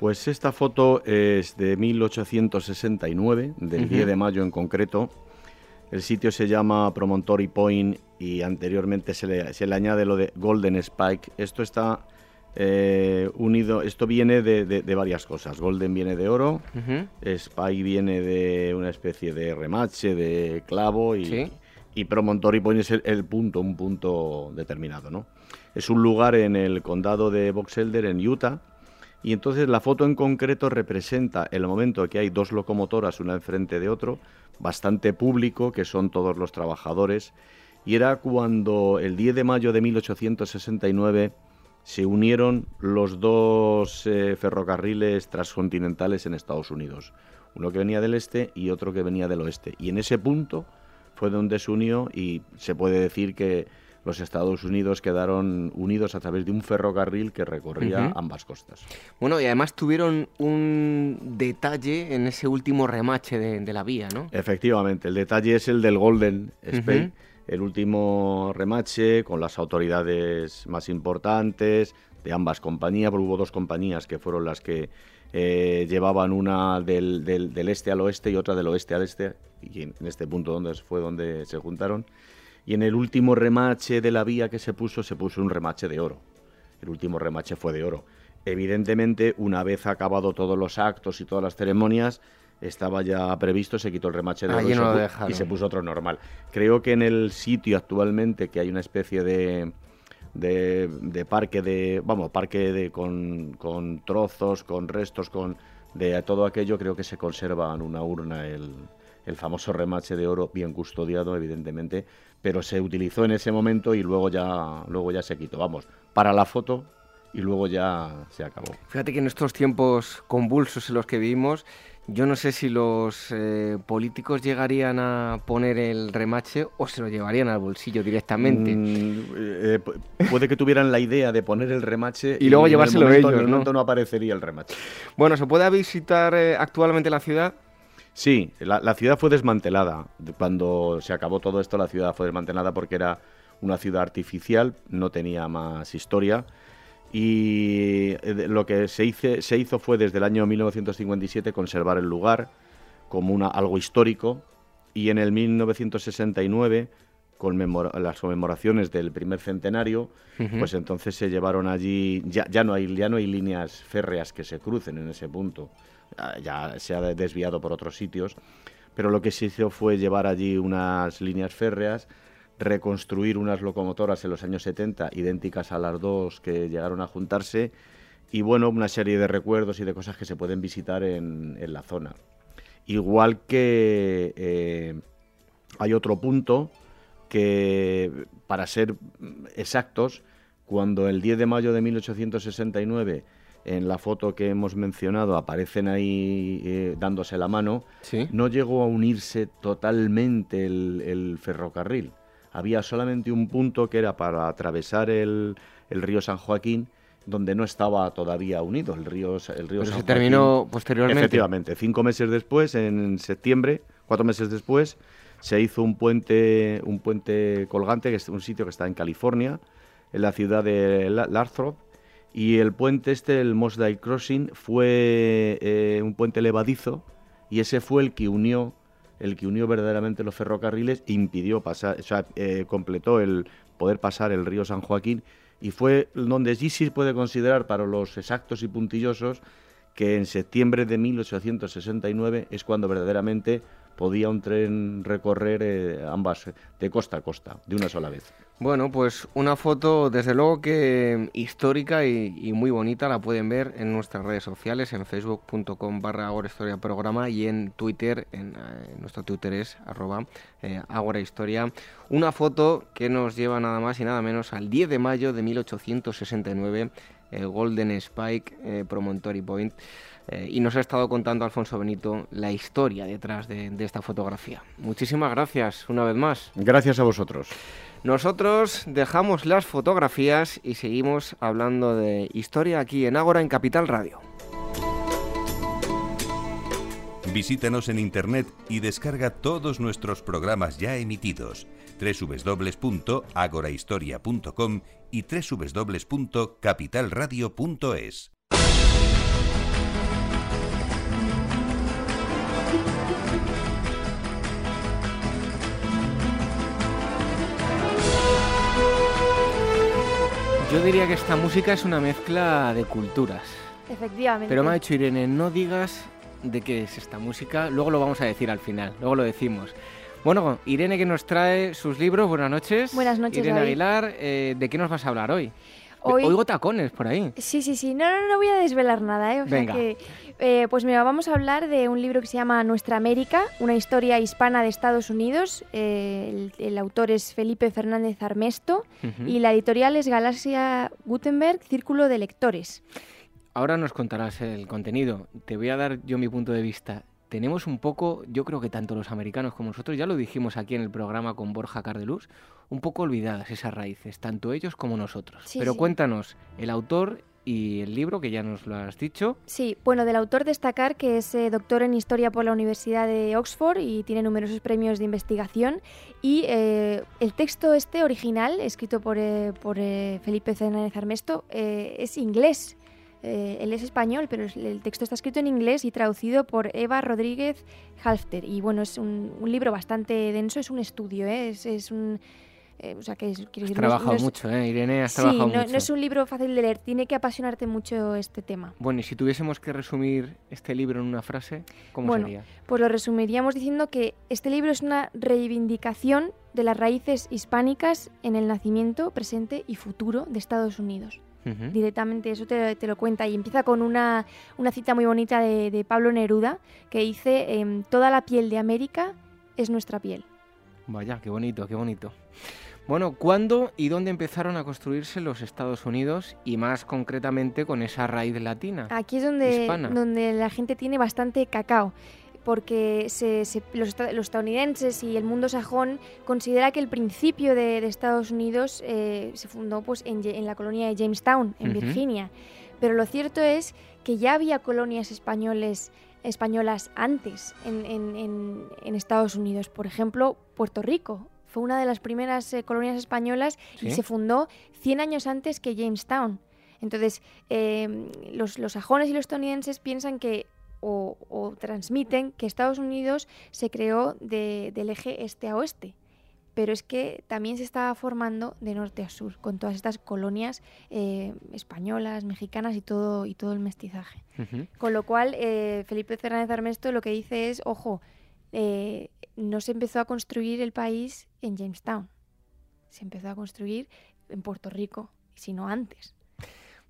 Pues esta foto es de 1869, del 10 de mayo en concreto. El sitio se llama Promontory Point y anteriormente se le, añade lo de Golden Spike. Esto está eh, unido, esto viene de, varias cosas. Golden viene de oro, Spike viene de una especie de remache, de clavo y, y Promontory Point es el, punto, un punto determinado, ¿no? Es un lugar en el condado de Box Elder, en Utah, y entonces la foto en concreto representa el momento que hay dos locomotoras una enfrente de otro, bastante público, que son todos los trabajadores, y era cuando el 10 de mayo de 1869 se unieron los dos eh, ferrocarriles transcontinentales en Estados Unidos, uno que venía del este y otro que venía del oeste. Y en ese punto fue donde se unió y se puede decir que los Estados Unidos quedaron unidos a través de un ferrocarril que recorría ambas costas. Bueno, y además tuvieron un detalle en ese último remache de, la vía, ¿no? Efectivamente, el detalle es el del Golden Spike, el último remache con las autoridades más importantes de ambas compañías, hubo dos compañías que fueron las que eh, llevaban una del, del, este al oeste y otra del oeste al este, y en, este punto donde fue donde se juntaron. Y en el último remache de la vía que se puso, se puso un remache de oro. El último remache fue de oro. Evidentemente, una vez acabado todos los actos y todas las ceremonias, estaba ya previsto, se quitó el remache de oro y, se puso otro normal. Creo que en el sitio actualmente, que hay una especie de, de, parque de, vamos, parque de, con, con, trozos, con restos, con de todo aquello, creo que se conserva en una urna el, el famoso remache de oro bien custodiado, evidentemente, pero se utilizó en ese momento y luego ya, luego ya se quitó. Vamos, para la foto y luego ya se acabó. Fíjate que en estos tiempos convulsos en los que vivimos, yo no sé si los eh, políticos llegarían a poner el remache o se lo llevarían al bolsillo directamente. Mm, eh, puede que tuvieran la idea de poner el remache y, luego llevárselo ellos, en el momento ¿no? aparecería el remache. Bueno, ¿se puede visitar eh, actualmente la ciudad? Sí, la, ciudad fue desmantelada. Cuando se acabó todo esto, la ciudad fue desmantelada porque era una ciudad artificial, no tenía más historia. Y eh, lo que se, se hizo fue desde el año 1957 conservar el lugar como una, algo histórico. Y en el 1969 con las conmemoraciones del primer centenario, pues entonces se llevaron allí, ya, ya, no hay, ya no hay líneas férreas que se crucen en ese punto, Ah, ya se ha desviado por otros sitios, pero lo que se hizo fue llevar allí unas líneas férreas, reconstruir unas locomotoras en los años 70 idénticas a las dos que llegaron a juntarse y bueno, una serie de recuerdos y de cosas que se pueden visitar en, la zona. Igual que eh, hay otro punto que, para ser exactos, cuando el 10 de mayo de 1869 en la foto que hemos mencionado aparecen ahí eh, dándose la mano, no llegó a unirse totalmente el, ferrocarril. Había solamente un punto que era para atravesar el, río San Joaquín, donde no estaba todavía unido el río, el río Pero se terminó posteriormente. Efectivamente, cinco meses después, en septiembre, cuatro meses después, se hizo un puente, un puente colgante, que es un sitio que está en California, en la ciudad de Larthrop, y el puente este, el Moss Crossing, fue eh, un puente levadizo y ese fue el que unió el que unió verdaderamente los ferrocarriles impidió pasar, o sea, eh, completó el poder pasar el río San Joaquín. Y fue donde allí sí puede considerar para los exactos y puntillosos que en septiembre de 1869 es cuando verdaderamente podía un tren recorrer eh, ambas de costa a costa de una sola vez. Bueno, pues una foto desde luego que histórica y, muy bonita la pueden ver en nuestras redes sociales, en facebook.com barra Historia Programa y en Twitter, en, eh, nuestro Twitter es arroba eh, Historia. Una foto que nos lleva nada más y nada menos al 10 de mayo de 1869, el Golden Spike eh, Promontory Point. Y nos ha estado contando Alfonso Benito la historia detrás de esta fotografía. Muchísimas gracias una vez más. Gracias a vosotros. Nosotros dejamos las fotografías y seguimos hablando de historia aquí en Ágora, en Capital Radio. Visítanos en internet y descarga todos nuestros programas ya emitidos www.agorahistoria.com y www.capitalradio.es. Yo diría que esta música es una mezcla de culturas. Efectivamente. Pero me ha dicho Irene, no digas de qué es esta música, luego lo vamos a decir al final, luego lo decimos. Bueno, Irene que nos trae sus libros, buenas noches. Buenas noches. Irene Aguilar, eh, ¿de qué nos vas a hablar hoy? Oigo tacones por ahí. Sí, sí, sí. No, no, no voy a desvelar nada, ¿eh? O Venga. Sea que, eh, pues mira, vamos a hablar de un libro que se llama Nuestra América, una historia hispana de Estados Unidos. Eh, el, autor es Felipe Fernández Armesto y la editorial es Galaxia Gutenberg, Círculo de Lectores. Ahora nos contarás el contenido. Te voy a dar yo mi punto de vista tenemos un poco, yo creo que tanto los americanos como nosotros, ya lo dijimos aquí en el programa con Borja Cardeluz, un poco olvidadas esas raíces, tanto ellos como nosotros. Pero cuéntanos, el autor y el libro, que ya nos lo has dicho. Sí, bueno, del autor destacar que es eh, doctor en Historia por la Universidad de Oxford y tiene numerosos premios de investigación. Y eh, el texto este original, escrito por, eh, por Felipe Fernández Armesto, es inglés. Eh, él es español, pero el texto está escrito en inglés y traducido por Eva Rodríguez Halfter. Y bueno, es un, libro bastante denso, es un estudio, ¿eh? es, un... Eh, o sea, que has trabajado mucho, ¿eh? Irene, has trabajado no, mucho. no es un libro fácil de leer, tiene que apasionarte mucho este tema. Bueno, y si tuviésemos que resumir este libro en una frase, ¿cómo bueno, sería? Pues lo resumiríamos diciendo que este libro es una reivindicación de las raíces hispánicas en el nacimiento, presente y futuro de Estados Unidos. Directamente eso te, lo cuenta y empieza con una, una cita muy bonita de, Pablo Neruda que dice, em, toda la piel de América es nuestra piel. Vaya, qué bonito, qué bonito. Bueno, ¿cuándo y dónde empezaron a construirse los Estados Unidos y más concretamente con esa raíz latina? Aquí es donde, donde la gente tiene bastante cacao porque los, estadounidenses y el mundo sajón considera que el principio de, Estados Unidos eh, se fundó pues, en, la colonia de Jamestown, en Virginia. Pero lo cierto es que ya había colonias españoles, españolas antes en, Estados Unidos. Por ejemplo, Puerto Rico fue una de las primeras eh, colonias españolas y se fundó 100 años antes que Jamestown. Entonces, eh, los, los sajones y los estadounidenses piensan que o, transmiten que Estados Unidos se creó del eje este a oeste. Pero es que también se estaba formando de norte a sur, con todas estas colonias eh, españolas, mexicanas y todo, y todo el mestizaje. Con lo cual, eh, Felipe Fernández Armesto lo que dice es, ojo, eh, no se empezó a construir el país en Jamestown, se empezó a construir en Puerto Rico, sino antes.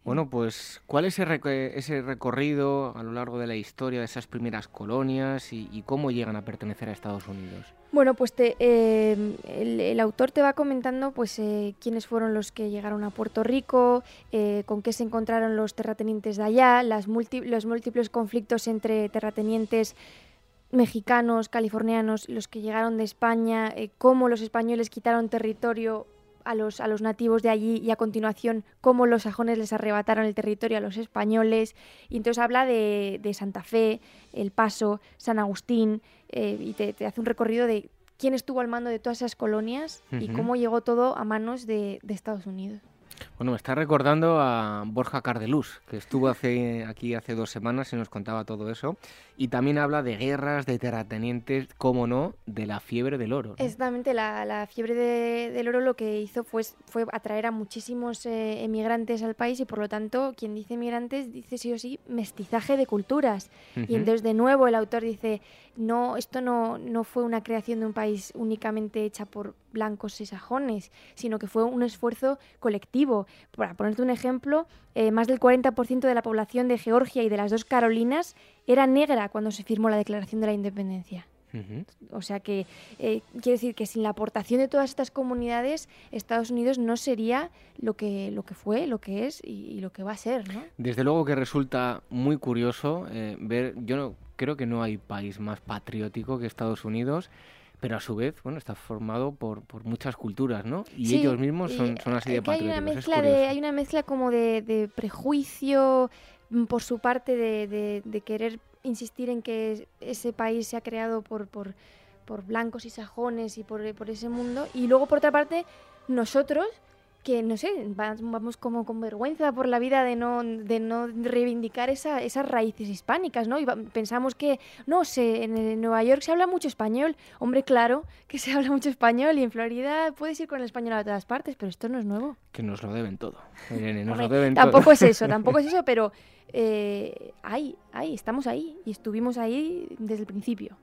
Bueno, pues, ¿cuál es ese recorrido a lo largo de la historia de esas primeras colonias y, cómo llegan a pertenecer a Estados Unidos? Bueno, pues eh, el, autor te va comentando pues eh, quiénes fueron los que llegaron a Puerto Rico, eh, con qué se encontraron los terratenientes de allá, las los múltiples conflictos entre terratenientes mexicanos, californianos, los que llegaron de España, cómo los españoles quitaron territorio a los, a los nativos de allí y a continuación cómo los sajones les arrebataron el territorio a los españoles. Y entonces habla de, Santa Fe, El Paso, San Agustín, eh, y te, hace un recorrido de quién estuvo al mando de todas esas colonias y cómo llegó todo a manos de Estados Unidos. Bueno, me está recordando a Borja Cardeluz, que estuvo hace, aquí hace dos semanas y nos contaba todo eso. Y también habla de guerras, de terratenientes, cómo no, de la fiebre del oro. Exactamente, la, fiebre del oro lo que hizo fue, fue atraer a muchísimos eh, emigrantes al país y por lo tanto, quien dice emigrantes dice sí o sí mestizaje de culturas. Y entonces de nuevo el autor dice, no, esto no, no fue una creación de un país únicamente hecha por blancos y sajones, sino que fue un esfuerzo colectivo. Para ponerte un ejemplo, eh, más del 40% de la población de Georgia y de las dos Carolinas era negra cuando se firmó la Declaración de la Independencia. O sea que eh, quiere decir que sin la aportación de todas estas comunidades, Estados Unidos no sería lo que, lo que fue, lo que es y, lo que va a ser. ¿no? Desde luego que resulta muy curioso eh, ver, yo no, creo que no hay país más patriótico que Estados Unidos pero a su vez, bueno, está formado por, por muchas culturas, ¿no? Y ellos mismos son, son así de patrióticos. Hay una mezcla, de, hay una mezcla como de, prejuicio mm, por su parte de, de, querer insistir en que ese país se ha creado por, por, por blancos y sajones y por, por ese mundo. Y luego, por otra parte, nosotros que no sé, vamos como con vergüenza por la vida de no, de no reivindicar esa, esas raíces hispánicas, ¿no? Y pensamos que, no sé, en, Nueva York se habla mucho español. Hombre, claro que se habla mucho español y en Florida puedes ir con el español a todas partes, pero esto no es nuevo. Que nos lo deben todo. tampoco es eso, tampoco es eso, pero eh, ahí, ahí, estamos ahí y estuvimos ahí desde el principio.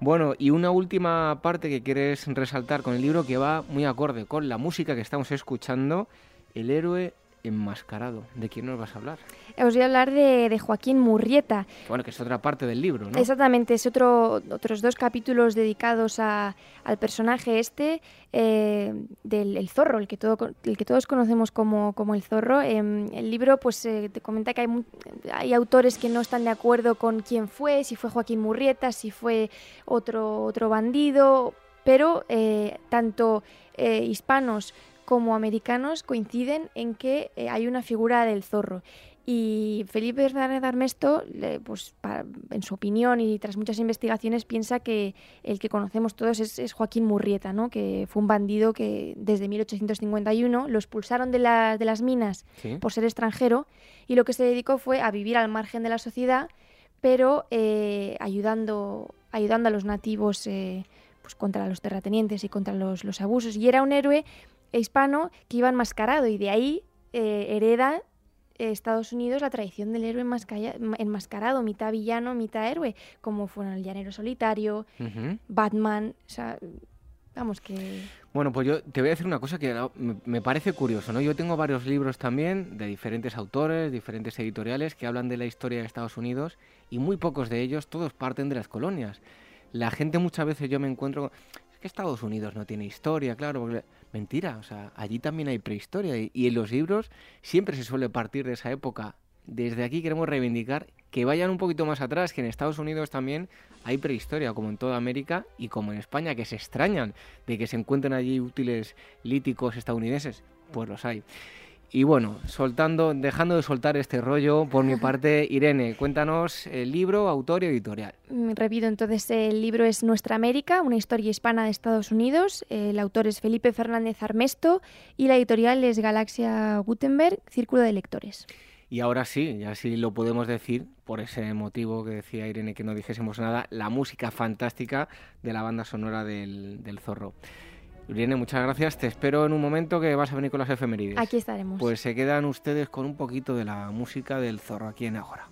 Bueno, y una última parte que quieres resaltar con el libro que va muy acorde con la música que estamos escuchando, El héroe enmascarado. ¿De quién nos vas a hablar? Os voy a hablar de, Joaquín Murrieta. Bueno, que es otra parte del libro, ¿no? Exactamente, es otro, otros dos capítulos dedicados a, al personaje este eh, del zorro, el que, todo, el que todos conocemos como, como el zorro. Em, el libro pues eh, te comenta que hay, hay autores que no están de acuerdo con quién fue, si fue Joaquín Murrieta, si fue otro, otro bandido, pero eh, tanto hispanos como americanos coinciden en que eh, hay una figura del zorro. Y Felipe Hernández Armesto, pues, en su opinión y tras muchas investigaciones, piensa que el que conocemos todos es, Joaquín Murrieta, ¿no? que fue un bandido que desde 1851 lo expulsaron de, de las minas por ser extranjero y lo que se dedicó fue a vivir al margen de la sociedad, pero eh, ayudando, ayudando a los nativos eh, pues contra los terratenientes y contra los, los abusos. Y era un héroe hispano que iba enmascarado y de ahí eh, hereda eh, Estados Unidos la tradición del héroe enmascarado, mitad villano, mitad héroe, como fueron el llanero solitario, Batman, o sea, vamos que... Bueno, pues yo te voy a decir una cosa que me parece curioso, ¿no? Yo tengo varios libros también de diferentes autores, diferentes editoriales que hablan de la historia de Estados Unidos y muy pocos de ellos, todos parten de las colonias. La gente muchas veces yo me encuentro, es que Estados Unidos no tiene historia, claro, porque... mentira, o sea, allí también hay prehistoria y, en los libros siempre se suele partir de esa época. Desde aquí queremos reivindicar que vayan un poquito más atrás, que en Estados Unidos también hay prehistoria, como en toda América y como en España, que se extrañan de que se encuentren allí útiles líticos estadounidenses. Pues los hay. Y bueno, soltando, dejando de soltar este rollo, por mi parte, Irene, cuéntanos el libro, autor y editorial. Mm, repito, entonces el libro es Nuestra América, una historia hispana de Estados Unidos. El autor es Felipe Fernández Armesto y la editorial es Galaxia Gutenberg, Círculo de Lectores. Y ahora sí, ya sí lo podemos decir, por ese motivo que decía Irene que no dijésemos nada, la música fantástica de la banda sonora del, del Zorro. Irene, muchas gracias. Te espero en un momento que vas a venir con las efemérides. Aquí estaremos. Pues se quedan ustedes con un poquito de la música del Zorro aquí en Agora.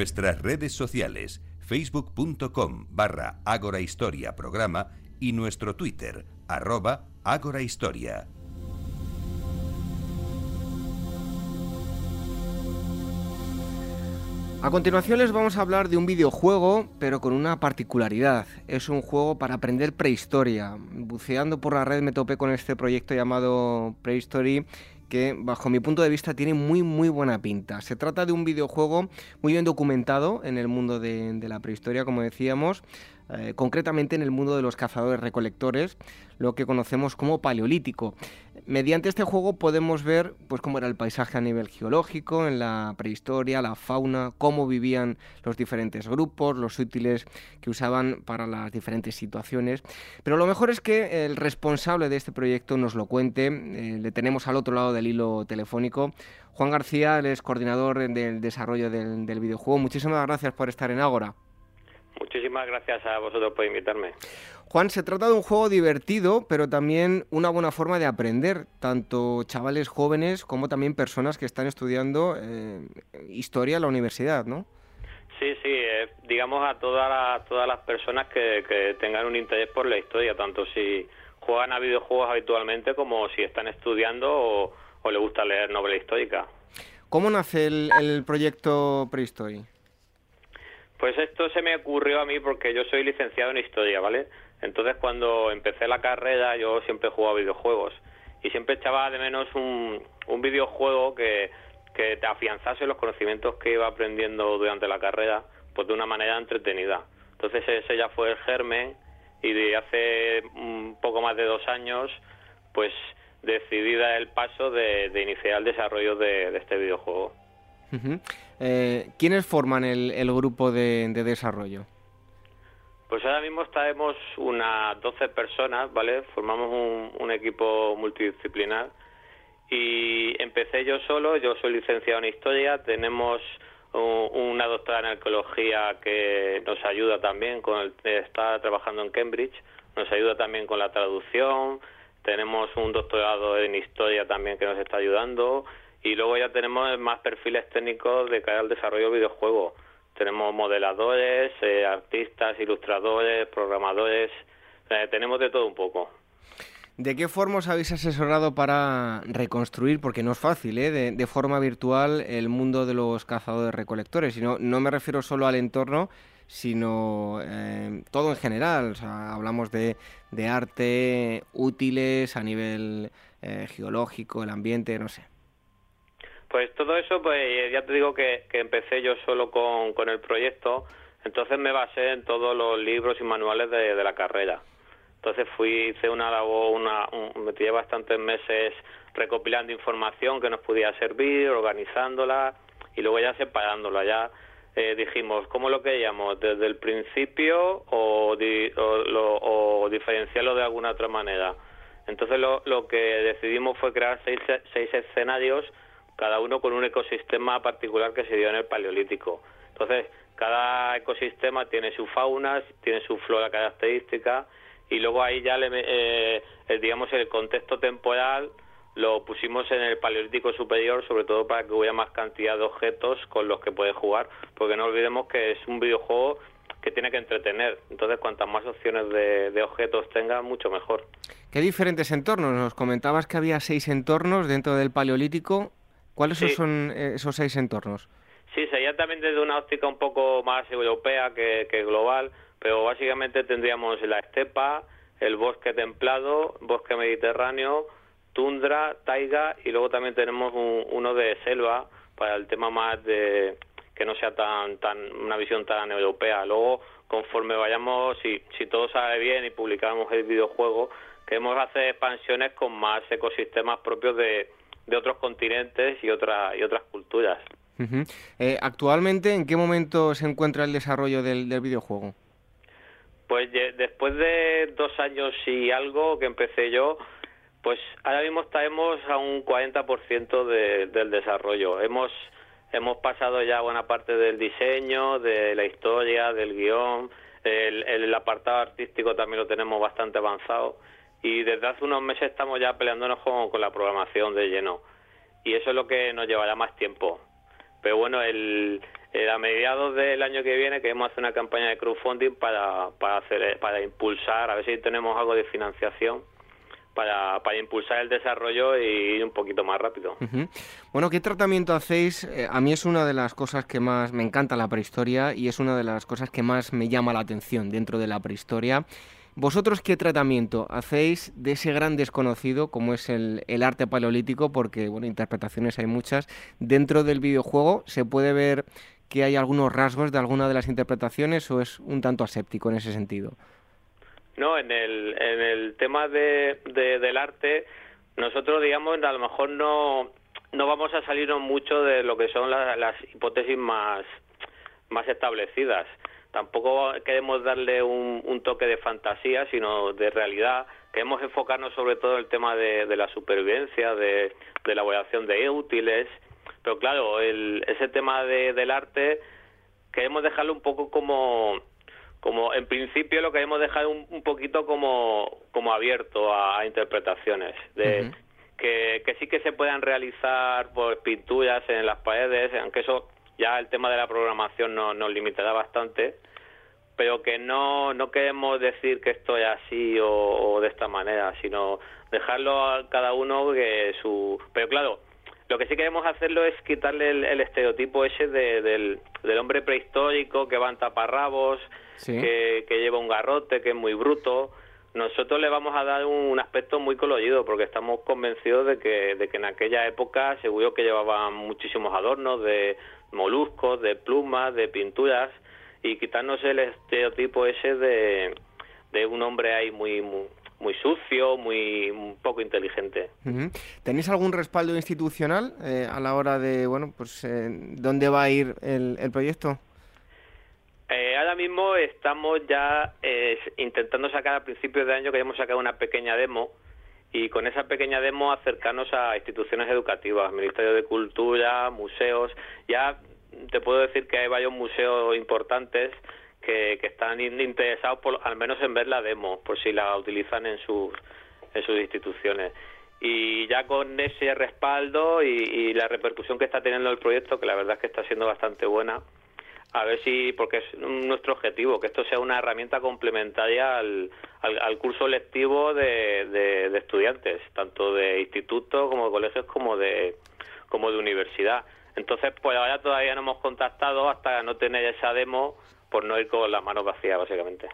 Nuestras redes sociales, facebook.com barra Ágora Historia Programa y nuestro Twitter, arroba Ágora A continuación les vamos a hablar de un videojuego, pero con una particularidad. Es un juego para aprender prehistoria. Buceando por la red me topé con este proyecto llamado Prehistory que bajo mi punto de vista tiene muy muy buena pinta. Se trata de un videojuego muy bien documentado en el mundo de, de la prehistoria, como decíamos, eh, concretamente en el mundo de los cazadores recolectores, lo que conocemos como paleolítico. Mediante este juego podemos ver pues, cómo era el paisaje a nivel geológico, en la prehistoria, la fauna, cómo vivían los diferentes grupos, los útiles que usaban para las diferentes situaciones. Pero lo mejor es que el responsable de este proyecto nos lo cuente. Eh, le tenemos al otro lado del hilo telefónico. Juan García, él es coordinador del desarrollo del, del videojuego. Muchísimas gracias por estar en Ágora. Muchísimas gracias a vosotros por invitarme. Juan, se trata de un juego divertido, pero también una buena forma de aprender, tanto chavales jóvenes como también personas que están estudiando eh, historia en la universidad, ¿no? Sí, sí, eh, digamos a todas todas las personas que, que tengan un interés por la historia, tanto si juegan a videojuegos habitualmente como si están estudiando o, o les gusta leer novela histórica. ¿Cómo nace el, el proyecto Prehistory? Pues esto se me ocurrió a mí porque yo soy licenciado en historia, ¿vale? Entonces cuando empecé la carrera yo siempre jugaba videojuegos y siempre echaba de menos un, un videojuego que, que te afianzase los conocimientos que iba aprendiendo durante la carrera, pues de una manera entretenida. Entonces ese ya fue el germen y de hace un poco más de dos años, pues decidí dar el paso de, de iniciar el desarrollo de, este videojuego. Eh, ¿Quiénes forman el, el grupo de, de, desarrollo? Pues ahora mismo estaremos unas 12 personas, ¿vale? Formamos un, equipo multidisciplinar y empecé yo solo, yo soy licenciado en historia, tenemos un, una doctora en arqueología que nos ayuda también, con el, está trabajando en Cambridge, nos ayuda también con la traducción, tenemos un doctorado en historia también que nos está ayudando y luego ya tenemos más perfiles técnicos de cara al desarrollo de videojuegos. Tenemos modeladores, eh, artistas, ilustradores, programadores, tenemos de todo un poco. ¿De qué forma os habéis asesorado para reconstruir, porque no es fácil, ¿eh? de, forma virtual el mundo de los cazadores recolectores? Y no, no me refiero solo al entorno, sino eh, todo en general. O sea, hablamos de, de, arte, útiles a nivel eh, geológico, el ambiente, no sé. Pues todo eso, pues ya te digo que, empecé yo solo con, el proyecto, entonces me basé en todos los libros y manuales de, la carrera. Entonces fui, hice una labor, una, un, metí bastantes meses recopilando información que nos podía servir, organizándola y luego ya separándola. Ya eh, dijimos, ¿cómo lo queríamos? ¿Desde el principio o, o, diferenciarlo de alguna otra manera? Entonces lo, lo que decidimos fue crear seis, seis escenarios cada uno con un ecosistema particular que se dio en el Paleolítico. Entonces, cada ecosistema tiene su fauna, tiene su flora característica y luego ahí ya, le, eh, digamos, el contexto temporal lo pusimos en el Paleolítico superior, sobre todo para que hubiera más cantidad de objetos con los que puede jugar, porque no olvidemos que es un videojuego que tiene que entretener. Entonces, cuantas más opciones de, objetos tenga, mucho mejor. ¿Qué diferentes entornos? Nos comentabas que había seis entornos dentro del Paleolítico. ¿Cuáles son eh, esos seis entornos? Sí, sería también desde una óptica un poco más europea que, global, pero básicamente tendríamos la estepa, el bosque templado, bosque mediterráneo, tundra, taiga y luego también tenemos uno de selva para el tema más de que no sea tan tan una visión tan europea. Luego, conforme vayamos, si, si todo sale bien y publicamos el videojuego, queremos hacer expansiones con más ecosistemas propios de, de otros continentes y, otra, y otras culturas. Eh, actualmente, ¿en qué momento se encuentra el desarrollo del, videojuego? Pues después de dos años y algo que empecé yo, pues ahora mismo estamos a un 40% de, del desarrollo. Hemos, hemos pasado ya buena parte del diseño, de la historia, del guion, el, el apartado artístico también lo tenemos bastante avanzado y desde hace unos meses estamos ya peleándonos con, la programación de lleno y eso es lo que nos llevará más tiempo. Pero bueno, el, a mediados del año que viene queremos hacer una campaña de crowdfunding para, para, hacer, para impulsar, a ver si tenemos algo de financiación para, para, impulsar el desarrollo y ir un poquito más rápido. Bueno, ¿qué tratamiento hacéis? Eh, a mí es una de las cosas que más me encanta la prehistoria y es una de las cosas que más me llama la atención dentro de la prehistoria. ¿Vosotros qué tratamiento hacéis de ese gran desconocido como es el, arte paleolítico? Porque, bueno, interpretaciones hay muchas. Dentro del videojuego se puede ver que hay algunos rasgos de alguna de las interpretaciones o es un tanto aséptico en ese sentido. No, en el, en el tema de, del arte, nosotros, digamos, a lo mejor no, no vamos a salirnos mucho de lo que son las hipótesis más, más establecidas tampoco queremos darle un, toque de fantasía, sino de realidad. Queremos enfocarnos sobre todo en el tema de, la supervivencia, de, la elaboración de útiles, pero claro, el, ese tema del arte queremos dejarlo un poco como, como en principio lo queremos dejar un, poquito como, como abierto a, interpretaciones, de que, que sí que se puedan realizar pues, pinturas en las paredes, aunque eso ya el tema de la programación no, nos limitará bastante, pero que no, no queremos decir que esto es así o, de esta manera, sino dejarlo a cada uno que su... Pero claro, lo que sí queremos hacerlo es quitarle el, estereotipo ese del, del, hombre prehistórico que va en taparrabos, que, que lleva un garrote, que es muy bruto, nosotros le vamos a dar un, aspecto muy colorido porque estamos convencidos de que, de que en aquella época seguro que llevaban muchísimos adornos de moluscos, de plumas, de pinturas y quitarnos el estereotipo ese de, de un hombre ahí muy, muy, sucio, muy poco inteligente. ¿Tenéis algún respaldo institucional eh, a la hora de, bueno, pues, eh, dónde va a ir el, el proyecto? Eh, ahora mismo estamos ya intentando sacar a principios de año, queremos sacar una pequeña demo y con esa pequeña demo acercarnos a instituciones educativas, Ministerio de Cultura, museos. Ya te puedo decir que hay varios museos importantes que, que están interesados por, al menos en ver la demo, por si la utilizan en sus, en sus instituciones. Y ya con ese respaldo y, la repercusión que está teniendo el proyecto, que la verdad es que está siendo bastante buena, a ver si, porque es nuestro objetivo, que esto sea una herramienta complementaria al, al, curso lectivo de, de, estudiantes, tanto de institutos como de colegios como de, como de universidad. Entonces, pues ahora todavía no hemos contactado hasta no tener esa demo por no ir con las manos vacías, básicamente.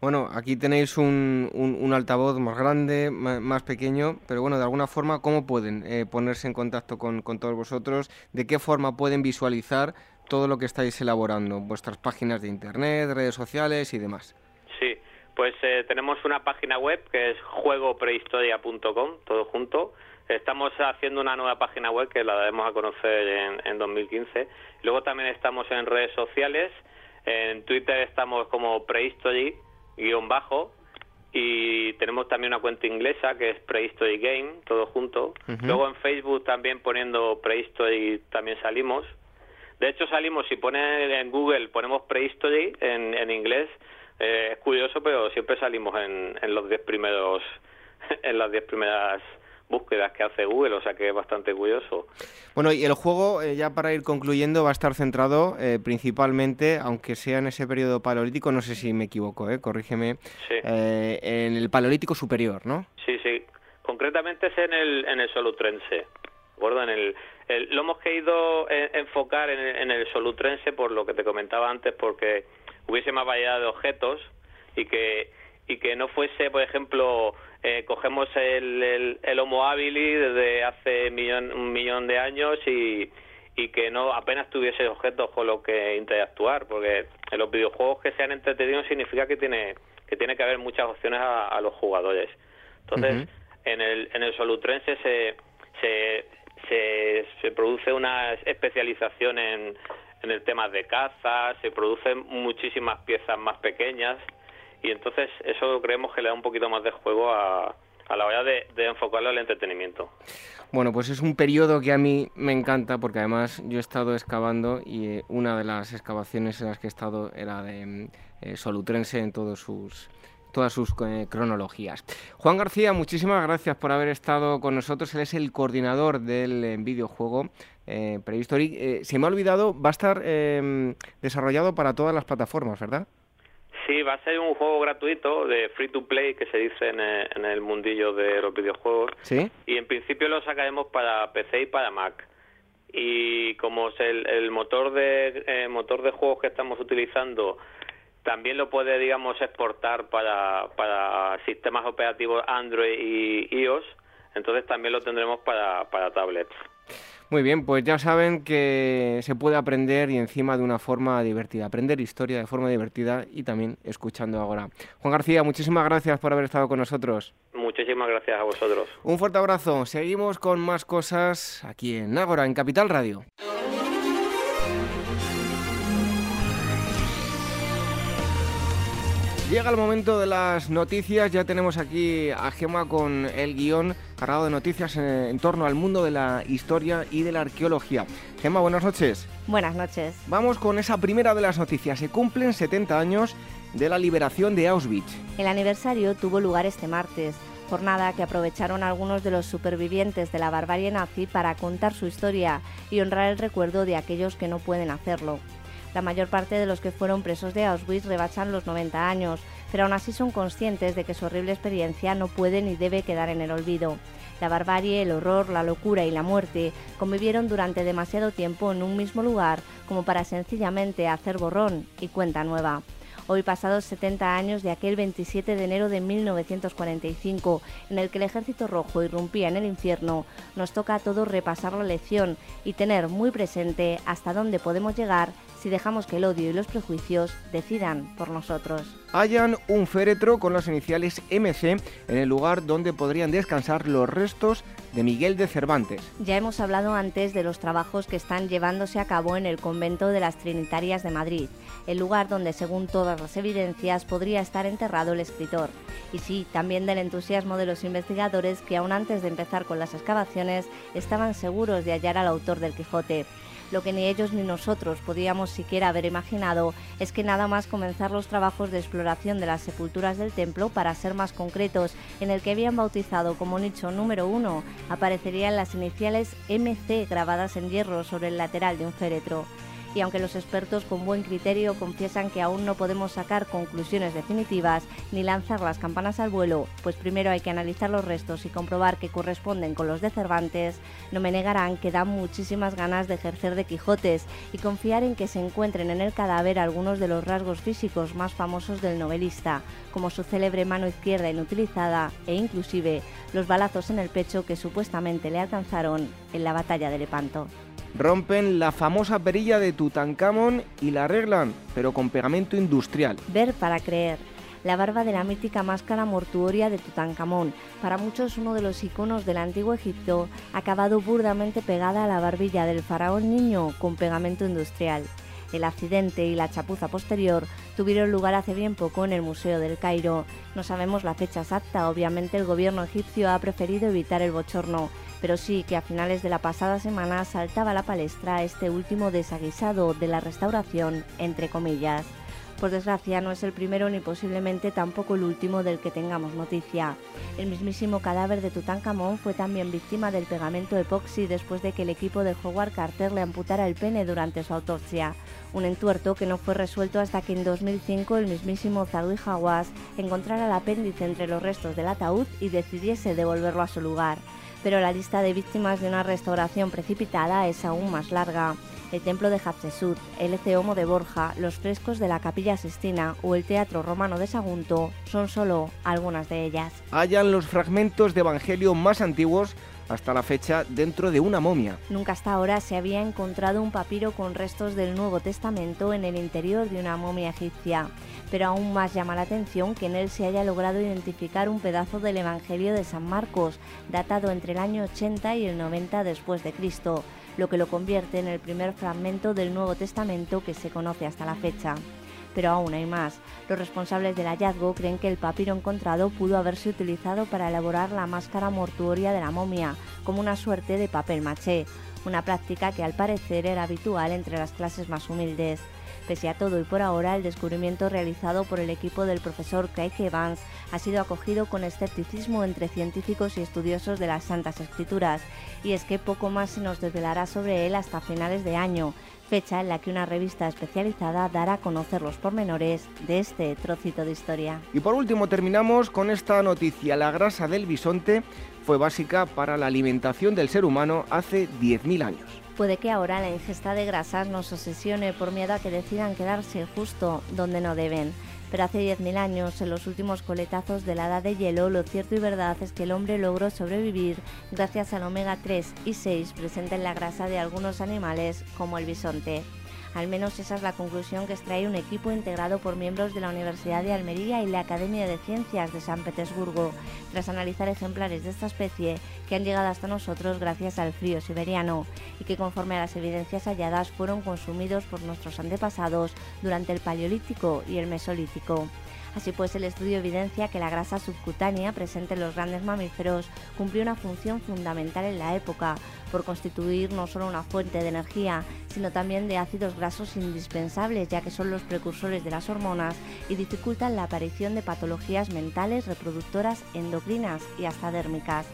Bueno, aquí tenéis un, un, altavoz más grande, más, pequeño, pero bueno, de alguna forma, ¿cómo pueden eh, ponerse en contacto con, con, todos vosotros? ¿De qué forma pueden visualizar todo lo que estáis elaborando? Vuestras páginas de internet, redes sociales y demás. Sí, pues eh, tenemos una página web que es juegoprehistoria.com, todo junto. Estamos haciendo una nueva página web que la daremos a conocer en, en 2015. Luego también estamos en redes sociales. En Twitter estamos como prehistory guion bajo y tenemos también una cuenta inglesa que es Prehistory Game, todo junto. Luego en Facebook también poniendo Prehistory también salimos. De hecho salimos, si pone en Google ponemos Prehistory en, en inglés, eh, es curioso, pero siempre salimos en, en los 10 primeros, en las 10 primeras búsquedas que hace Google, o sea que es bastante curioso. Bueno, y el juego, eh, ya para ir concluyendo, va a estar centrado eh, principalmente, aunque sea en ese periodo paleolítico, no sé si me equivoco, eh, corrígeme, eh, en el paleolítico superior, ¿no? Sí, sí. Concretamente es en el, en el solutrense. En el, lo hemos querido enfocar en el, en el solutrense por lo que te comentaba antes, porque hubiese más variedad de objetos y que y que no fuese, por ejemplo, eh, cogemos el, el, Homo habilis desde hace millón, un millón de años y, y que no apenas tuviese objetos con los que interactuar, porque en los videojuegos que sean entretenidos significa que tiene que tiene que haber muchas opciones a, los jugadores. Entonces, en el en el solutrense se, se, se, se produce una especialización en, en el tema de caza, se producen muchísimas piezas más pequeñas y entonces eso creemos que le da un poquito más de juego a, a la hora de, enfocarlo al entretenimiento. Bueno, pues es un periodo que a mí me encanta porque además yo he estado excavando y eh, una de las excavaciones en las que he estado era de eh, Solutrense en todos sus todas sus eh, cronologías. Juan García, muchísimas gracias por haber estado con nosotros. Él es el coordinador del videojuego Prehistory. se me ha olvidado, va a estar desarrollado para todas las plataformas, ¿verdad? Sí, va a ser un juego gratuito de free to play que se dice en el, mundillo de los videojuegos. Sí. Y en principio lo sacaremos para PC y para Mac. Y como es el, motor de eh, motor de juegos que estamos utilizando también lo puede, digamos, exportar para, para sistemas operativos Android y iOS, entonces también lo tendremos para, para tablets. Muy bien, pues ya saben que se puede aprender y encima de una forma divertida. Aprender historia de forma divertida y también escuchando ahora. Juan García, muchísimas gracias por haber estado con nosotros. Muchísimas gracias a vosotros. Un fuerte abrazo. Seguimos con más cosas aquí en Ágora, en Capital Radio. Llega el momento de las noticias, ya tenemos aquí a Gema con el guion cargado de noticias en, torno al mundo de la historia y de la arqueología. Gema, buenas noches. Buenas noches. Vamos con esa primera de las noticias. Se cumplen 70 años de la liberación de Auschwitz. El aniversario tuvo lugar este martes, jornada que aprovecharon algunos de los supervivientes de la barbarie nazi para contar su historia y honrar el recuerdo de aquellos que no pueden hacerlo. La mayor parte de los que fueron presos de Auschwitz rebasan los 90 años, pero aún así son conscientes de que su horrible experiencia no puede ni debe quedar en el olvido. La barbarie, el horror, la locura y la muerte convivieron durante demasiado tiempo en un mismo lugar como para sencillamente hacer borrón y cuenta nueva. Hoy pasados 70 años de aquel 27 de enero de 1945, en el que el Ejército Rojo irrumpía en el infierno, nos toca a todos repasar la lección y tener muy presente hasta dónde podemos llegar si dejamos que el odio y los prejuicios decidan por nosotros. Hayan un féretro con las iniciales MC en el lugar donde podrían descansar los restos de Miguel de Cervantes. Ya hemos hablado antes de los trabajos que están llevándose a cabo en el convento de las Trinitarias de Madrid, el lugar donde según todas las evidencias podría estar enterrado el escritor. Y sí, también del entusiasmo de los investigadores que aún antes de empezar con las excavaciones estaban seguros de hallar al autor del Quijote. Lo que ni ellos ni nosotros podíamos siquiera haber imaginado es que nada más comenzar los trabajos de exploración de las sepulturas del templo, para ser más concretos, en el que habían bautizado como nicho número uno, aparecerían las iniciales MC grabadas en hierro sobre el lateral de un féretro. Y aunque los expertos con buen criterio confiesan que aún no podemos sacar conclusiones definitivas ni lanzar las campanas al vuelo, pues primero hay que analizar los restos y comprobar que corresponden con los de Cervantes, no me negarán que dan muchísimas ganas de ejercer de Quijotes y confiar en que se encuentren en el cadáver algunos de los rasgos físicos más famosos del novelista, como su célebre mano izquierda inutilizada e inclusive los balazos en el pecho que supuestamente le alcanzaron en la batalla de Lepanto. Rompen la famosa perilla de Tutankamón y la arreglan, pero con pegamento industrial. Ver para creer. La barba de la mítica máscara mortuoria de Tutankamón, para muchos uno de los iconos del antiguo Egipto, acabado burdamente pegada a la barbilla del faraón niño con pegamento industrial. El accidente y la chapuza posterior tuvieron lugar hace bien poco en el Museo del Cairo. No sabemos la fecha exacta, obviamente el gobierno egipcio ha preferido evitar el bochorno, pero sí que a finales de la pasada semana saltaba a la palestra este último desaguisado de la restauración, entre comillas. Por desgracia, no es el primero ni posiblemente tampoco el último del que tengamos noticia. El mismísimo cadáver de Tutankamón fue también víctima del pegamento epoxi después de que el equipo de Howard Carter le amputara el pene durante su autopsia. Un entuerto que no fue resuelto hasta que en 2005 el mismísimo Zadui Hawass encontrara el apéndice entre los restos del ataúd y decidiese devolverlo a su lugar. Pero la lista de víctimas de una restauración precipitada es aún más larga el templo de Hatshepsut, el Eceomo de Borja, los frescos de la Capilla Sistina o el Teatro Romano de Sagunto son solo algunas de ellas. Hallan los fragmentos de Evangelio más antiguos hasta la fecha dentro de una momia. Nunca hasta ahora se había encontrado un papiro con restos del Nuevo Testamento en el interior de una momia egipcia, pero aún más llama la atención que en él se haya logrado identificar un pedazo del Evangelio de San Marcos, datado entre el año 80 y el 90 después de Cristo lo que lo convierte en el primer fragmento del Nuevo Testamento que se conoce hasta la fecha. Pero aún hay más. Los responsables del hallazgo creen que el papiro encontrado pudo haberse utilizado para elaborar la máscara mortuoria de la momia, como una suerte de papel maché, una práctica que al parecer era habitual entre las clases más humildes. Pese a todo y por ahora, el descubrimiento realizado por el equipo del profesor Craig Evans ha sido acogido con escepticismo entre científicos y estudiosos de las Santas Escrituras, y es que poco más se nos desvelará sobre él hasta finales de año, fecha en la que una revista especializada dará a conocer los pormenores de este trocito de historia. Y por último terminamos con esta noticia. La grasa del bisonte fue básica para la alimentación del ser humano hace 10.000 años. Puede que ahora la ingesta de grasas nos obsesione por miedo a que decidan quedarse justo donde no deben. Pero hace 10.000 años, en los últimos coletazos de la edad de hielo, lo cierto y verdad es que el hombre logró sobrevivir gracias al omega 3 y 6 presente en la grasa de algunos animales como el bisonte. Al menos esa es la conclusión que extrae un equipo integrado por miembros de la Universidad de Almería y la Academia de Ciencias de San Petersburgo, tras analizar ejemplares de esta especie que han llegado hasta nosotros gracias al frío siberiano y que conforme a las evidencias halladas fueron consumidos por nuestros antepasados durante el Paleolítico y el Mesolítico. Así pues, el estudio evidencia que la grasa subcutánea presente en los grandes mamíferos cumplió una función fundamental en la época, por constituir no solo una fuente de energía, sino también de ácidos grasos indispensables, ya que son los precursores de las hormonas y dificultan la aparición de patologías mentales, reproductoras, endocrinas y hasta dérmicas.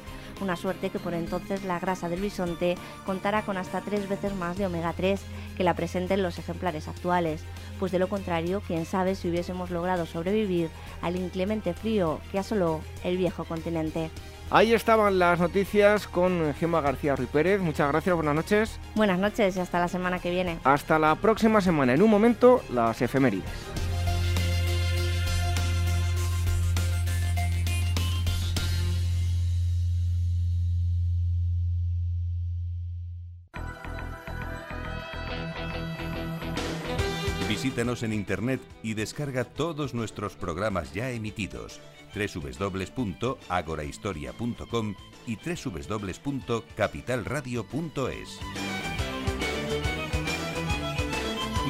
Una suerte que por entonces la grasa del bisonte contará con hasta tres veces más de omega 3 que la presenten los ejemplares actuales, pues de lo contrario, quién sabe si hubiésemos logrado sobrevivir al inclemente frío que asoló el viejo continente. Ahí estaban las noticias con Gemma García Ruiz Pérez. Muchas gracias, buenas noches. Buenas noches y hasta la semana que viene. Hasta la próxima semana. En un momento, las efemérides. Visítanos en internet y descarga todos nuestros programas ya emitidos www.agorahistoria.com y www.capitalradio.es.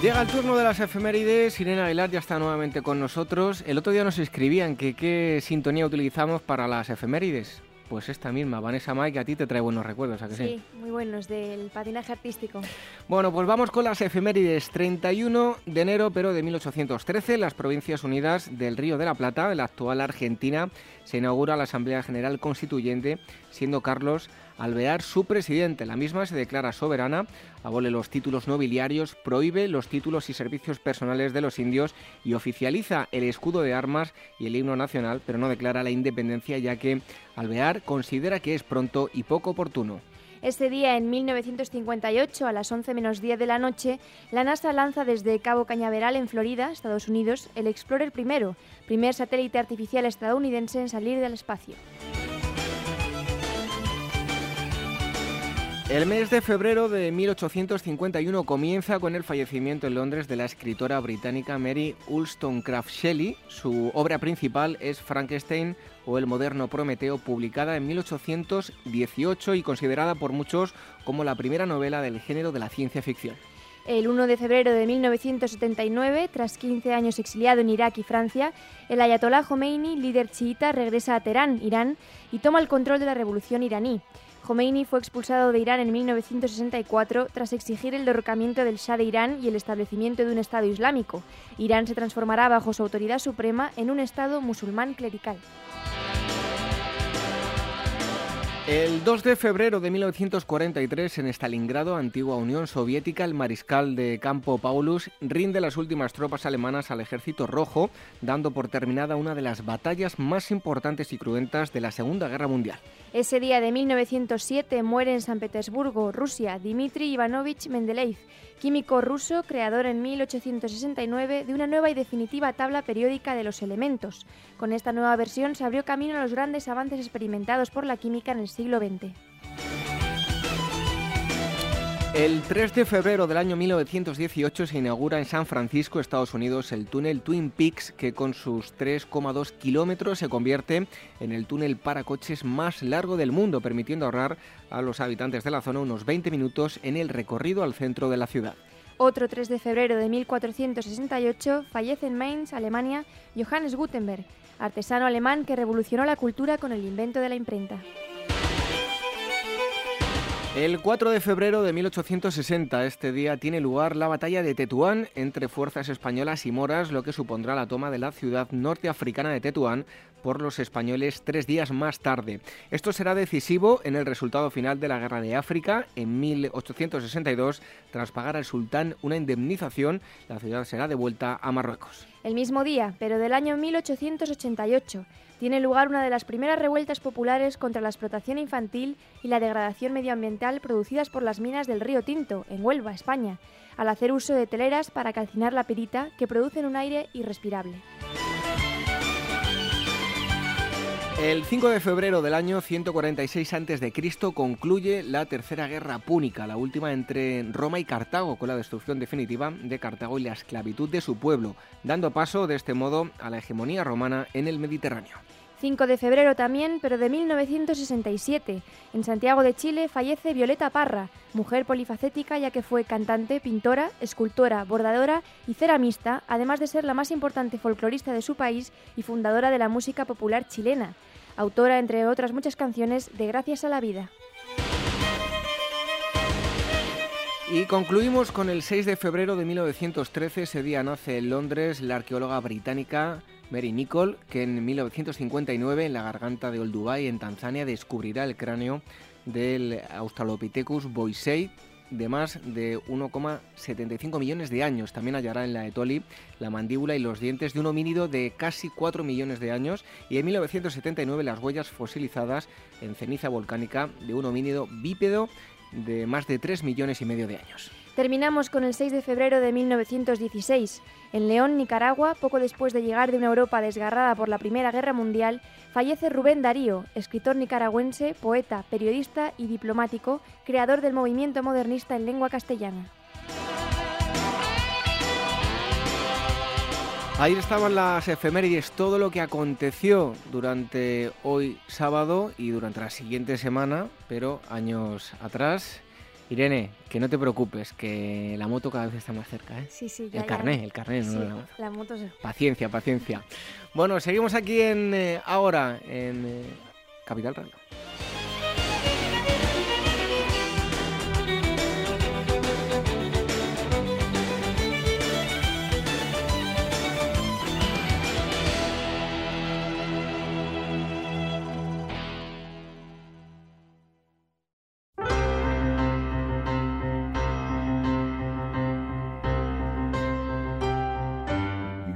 Llega el turno de las efemérides. Irene Aguilar ya está nuevamente con nosotros. El otro día nos escribían que qué sintonía utilizamos para las efemérides pues esta misma, Vanessa Mike, a ti te trae buenos recuerdos, ¿a que sí? Sí, muy buenos, del patinaje artístico. Bueno, pues vamos con las efemérides. 31 de enero, pero de 1813, las Provincias Unidas del Río de la Plata, en la actual Argentina, se inaugura la Asamblea General Constituyente, siendo Carlos Alvear su presidente. La misma se declara soberana, abole los títulos nobiliarios, prohíbe los títulos y servicios personales de los indios y oficializa el escudo de armas y el himno nacional, pero no declara la independencia ya que Alvear considera que es pronto y poco oportuno. Este día, en 1958, a las 11 menos 10 de la noche, la NASA lanza desde Cabo Cañaveral, en Florida, Estados Unidos, el Explorer I, primer satélite artificial estadounidense en salir del espacio. El mes de febrero de 1851 comienza con el fallecimiento en Londres de la escritora británica Mary Wollstonecraft Shelley. Su obra principal es Frankenstein o El moderno Prometeo, publicada en 1818 y considerada por muchos como la primera novela del género de la ciencia ficción. El 1 de febrero de 1979, tras 15 años exiliado en Irak y Francia, el ayatolá Khomeini, líder chiita, regresa a Teherán, Irán, y toma el control de la revolución iraní. Khomeini fue expulsado de Irán en 1964 tras exigir el derrocamiento del Shah de Irán y el establecimiento de un Estado islámico. Irán se transformará bajo su autoridad suprema en un Estado musulmán clerical. El 2 de febrero de 1943, en Stalingrado, antigua Unión Soviética, el mariscal de campo Paulus rinde las últimas tropas alemanas al ejército rojo, dando por terminada una de las batallas más importantes y cruentas de la Segunda Guerra Mundial. Ese día de 1907 muere en San Petersburgo, Rusia, Dmitry Ivanovich Mendeleev, químico ruso, creador en 1869 de una nueva y definitiva tabla periódica de los elementos. Con esta nueva versión se abrió camino a los grandes avances experimentados por la química en el siglo XX. El 3 de febrero del año 1918 se inaugura en San Francisco, Estados Unidos, el túnel Twin Peaks, que con sus 3,2 kilómetros se convierte en el túnel para coches más largo del mundo, permitiendo ahorrar a los habitantes de la zona unos 20 minutos en el recorrido al centro de la ciudad. Otro 3 de febrero de 1468 fallece en Mainz, Alemania, Johannes Gutenberg, artesano alemán que revolucionó la cultura con el invento de la imprenta. El 4 de febrero de 1860, este día, tiene lugar la batalla de Tetuán entre fuerzas españolas y moras, lo que supondrá la toma de la ciudad norteafricana de Tetuán por los españoles tres días más tarde. Esto será decisivo en el resultado final de la Guerra de África. En 1862, tras pagar al sultán una indemnización, la ciudad será devuelta a Marruecos. El mismo día, pero del año 1888, tiene lugar una de las primeras revueltas populares contra la explotación infantil y la degradación medioambiental producidas por las minas del río Tinto, en Huelva, España, al hacer uso de teleras para calcinar la pirita que producen un aire irrespirable. El 5 de febrero del año 146 a.C. concluye la Tercera Guerra Púnica, la última entre Roma y Cartago, con la destrucción definitiva de Cartago y la esclavitud de su pueblo, dando paso de este modo a la hegemonía romana en el Mediterráneo. 5 de febrero también, pero de 1967. En Santiago de Chile fallece Violeta Parra, mujer polifacética ya que fue cantante, pintora, escultora, bordadora y ceramista, además de ser la más importante folclorista de su país y fundadora de la música popular chilena autora, entre otras muchas canciones, de Gracias a la Vida. Y concluimos con el 6 de febrero de 1913. Ese día nace en Londres la arqueóloga británica Mary Nicol, que en 1959 en la garganta de Olduvai, en Tanzania, descubrirá el cráneo del Australopithecus boisei, de más de 1,75 millones de años. También hallará en la Etoli la mandíbula y los dientes de un homínido de casi 4 millones de años y en 1979 las huellas fosilizadas en ceniza volcánica de un homínido bípedo de más de 3 millones y medio de años. Terminamos con el 6 de febrero de 1916. En León, Nicaragua, poco después de llegar de una Europa desgarrada por la Primera Guerra Mundial, fallece Rubén Darío, escritor nicaragüense, poeta, periodista y diplomático, creador del movimiento modernista en lengua castellana. Ahí estaban las efemérides, todo lo que aconteció durante hoy sábado y durante la siguiente semana, pero años atrás. Irene, que no te preocupes, que la moto cada vez está más cerca, ¿eh? Sí, sí, El carné, el carné, no la moto. la moto se- Paciencia, paciencia. Bueno, seguimos aquí en eh, ahora en eh, Capital Radio.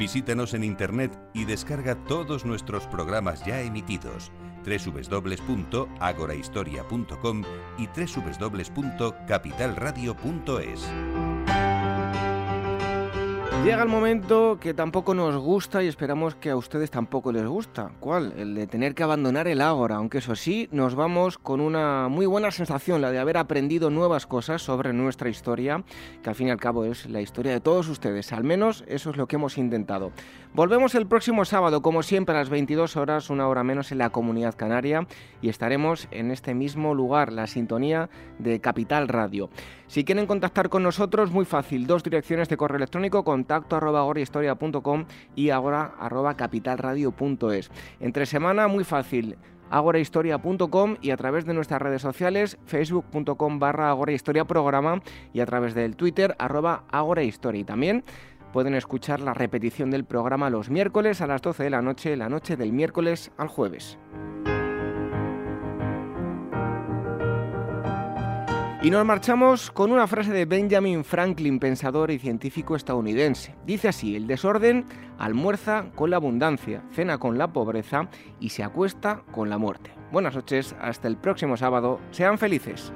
Visítanos en internet y descarga todos nuestros programas ya emitidos www.agorahistoria.com y www.capitalradio.es. Llega el momento que tampoco nos gusta y esperamos que a ustedes tampoco les gusta. ¿Cuál? El de tener que abandonar el ágora, aunque eso sí, nos vamos con una muy buena sensación, la de haber aprendido nuevas cosas sobre nuestra historia, que al fin y al cabo es la historia de todos ustedes. Al menos eso es lo que hemos intentado. Volvemos el próximo sábado, como siempre, a las 22 horas, una hora menos en la comunidad canaria, y estaremos en este mismo lugar, la sintonía de Capital Radio. Si quieren contactar con nosotros, muy fácil, dos direcciones de correo electrónico, contacto arroba agorahistoria.com y agora arroba capitalradio.es. Entre semana, muy fácil, agorahistoria.com y a través de nuestras redes sociales, facebook.com barra agorahistoria programa y a través del Twitter arroba agorahistoria. Y también pueden escuchar la repetición del programa los miércoles a las 12 de la noche, la noche del miércoles al jueves. Y nos marchamos con una frase de Benjamin Franklin, pensador y científico estadounidense. Dice así, el desorden almuerza con la abundancia, cena con la pobreza y se acuesta con la muerte. Buenas noches, hasta el próximo sábado, sean felices.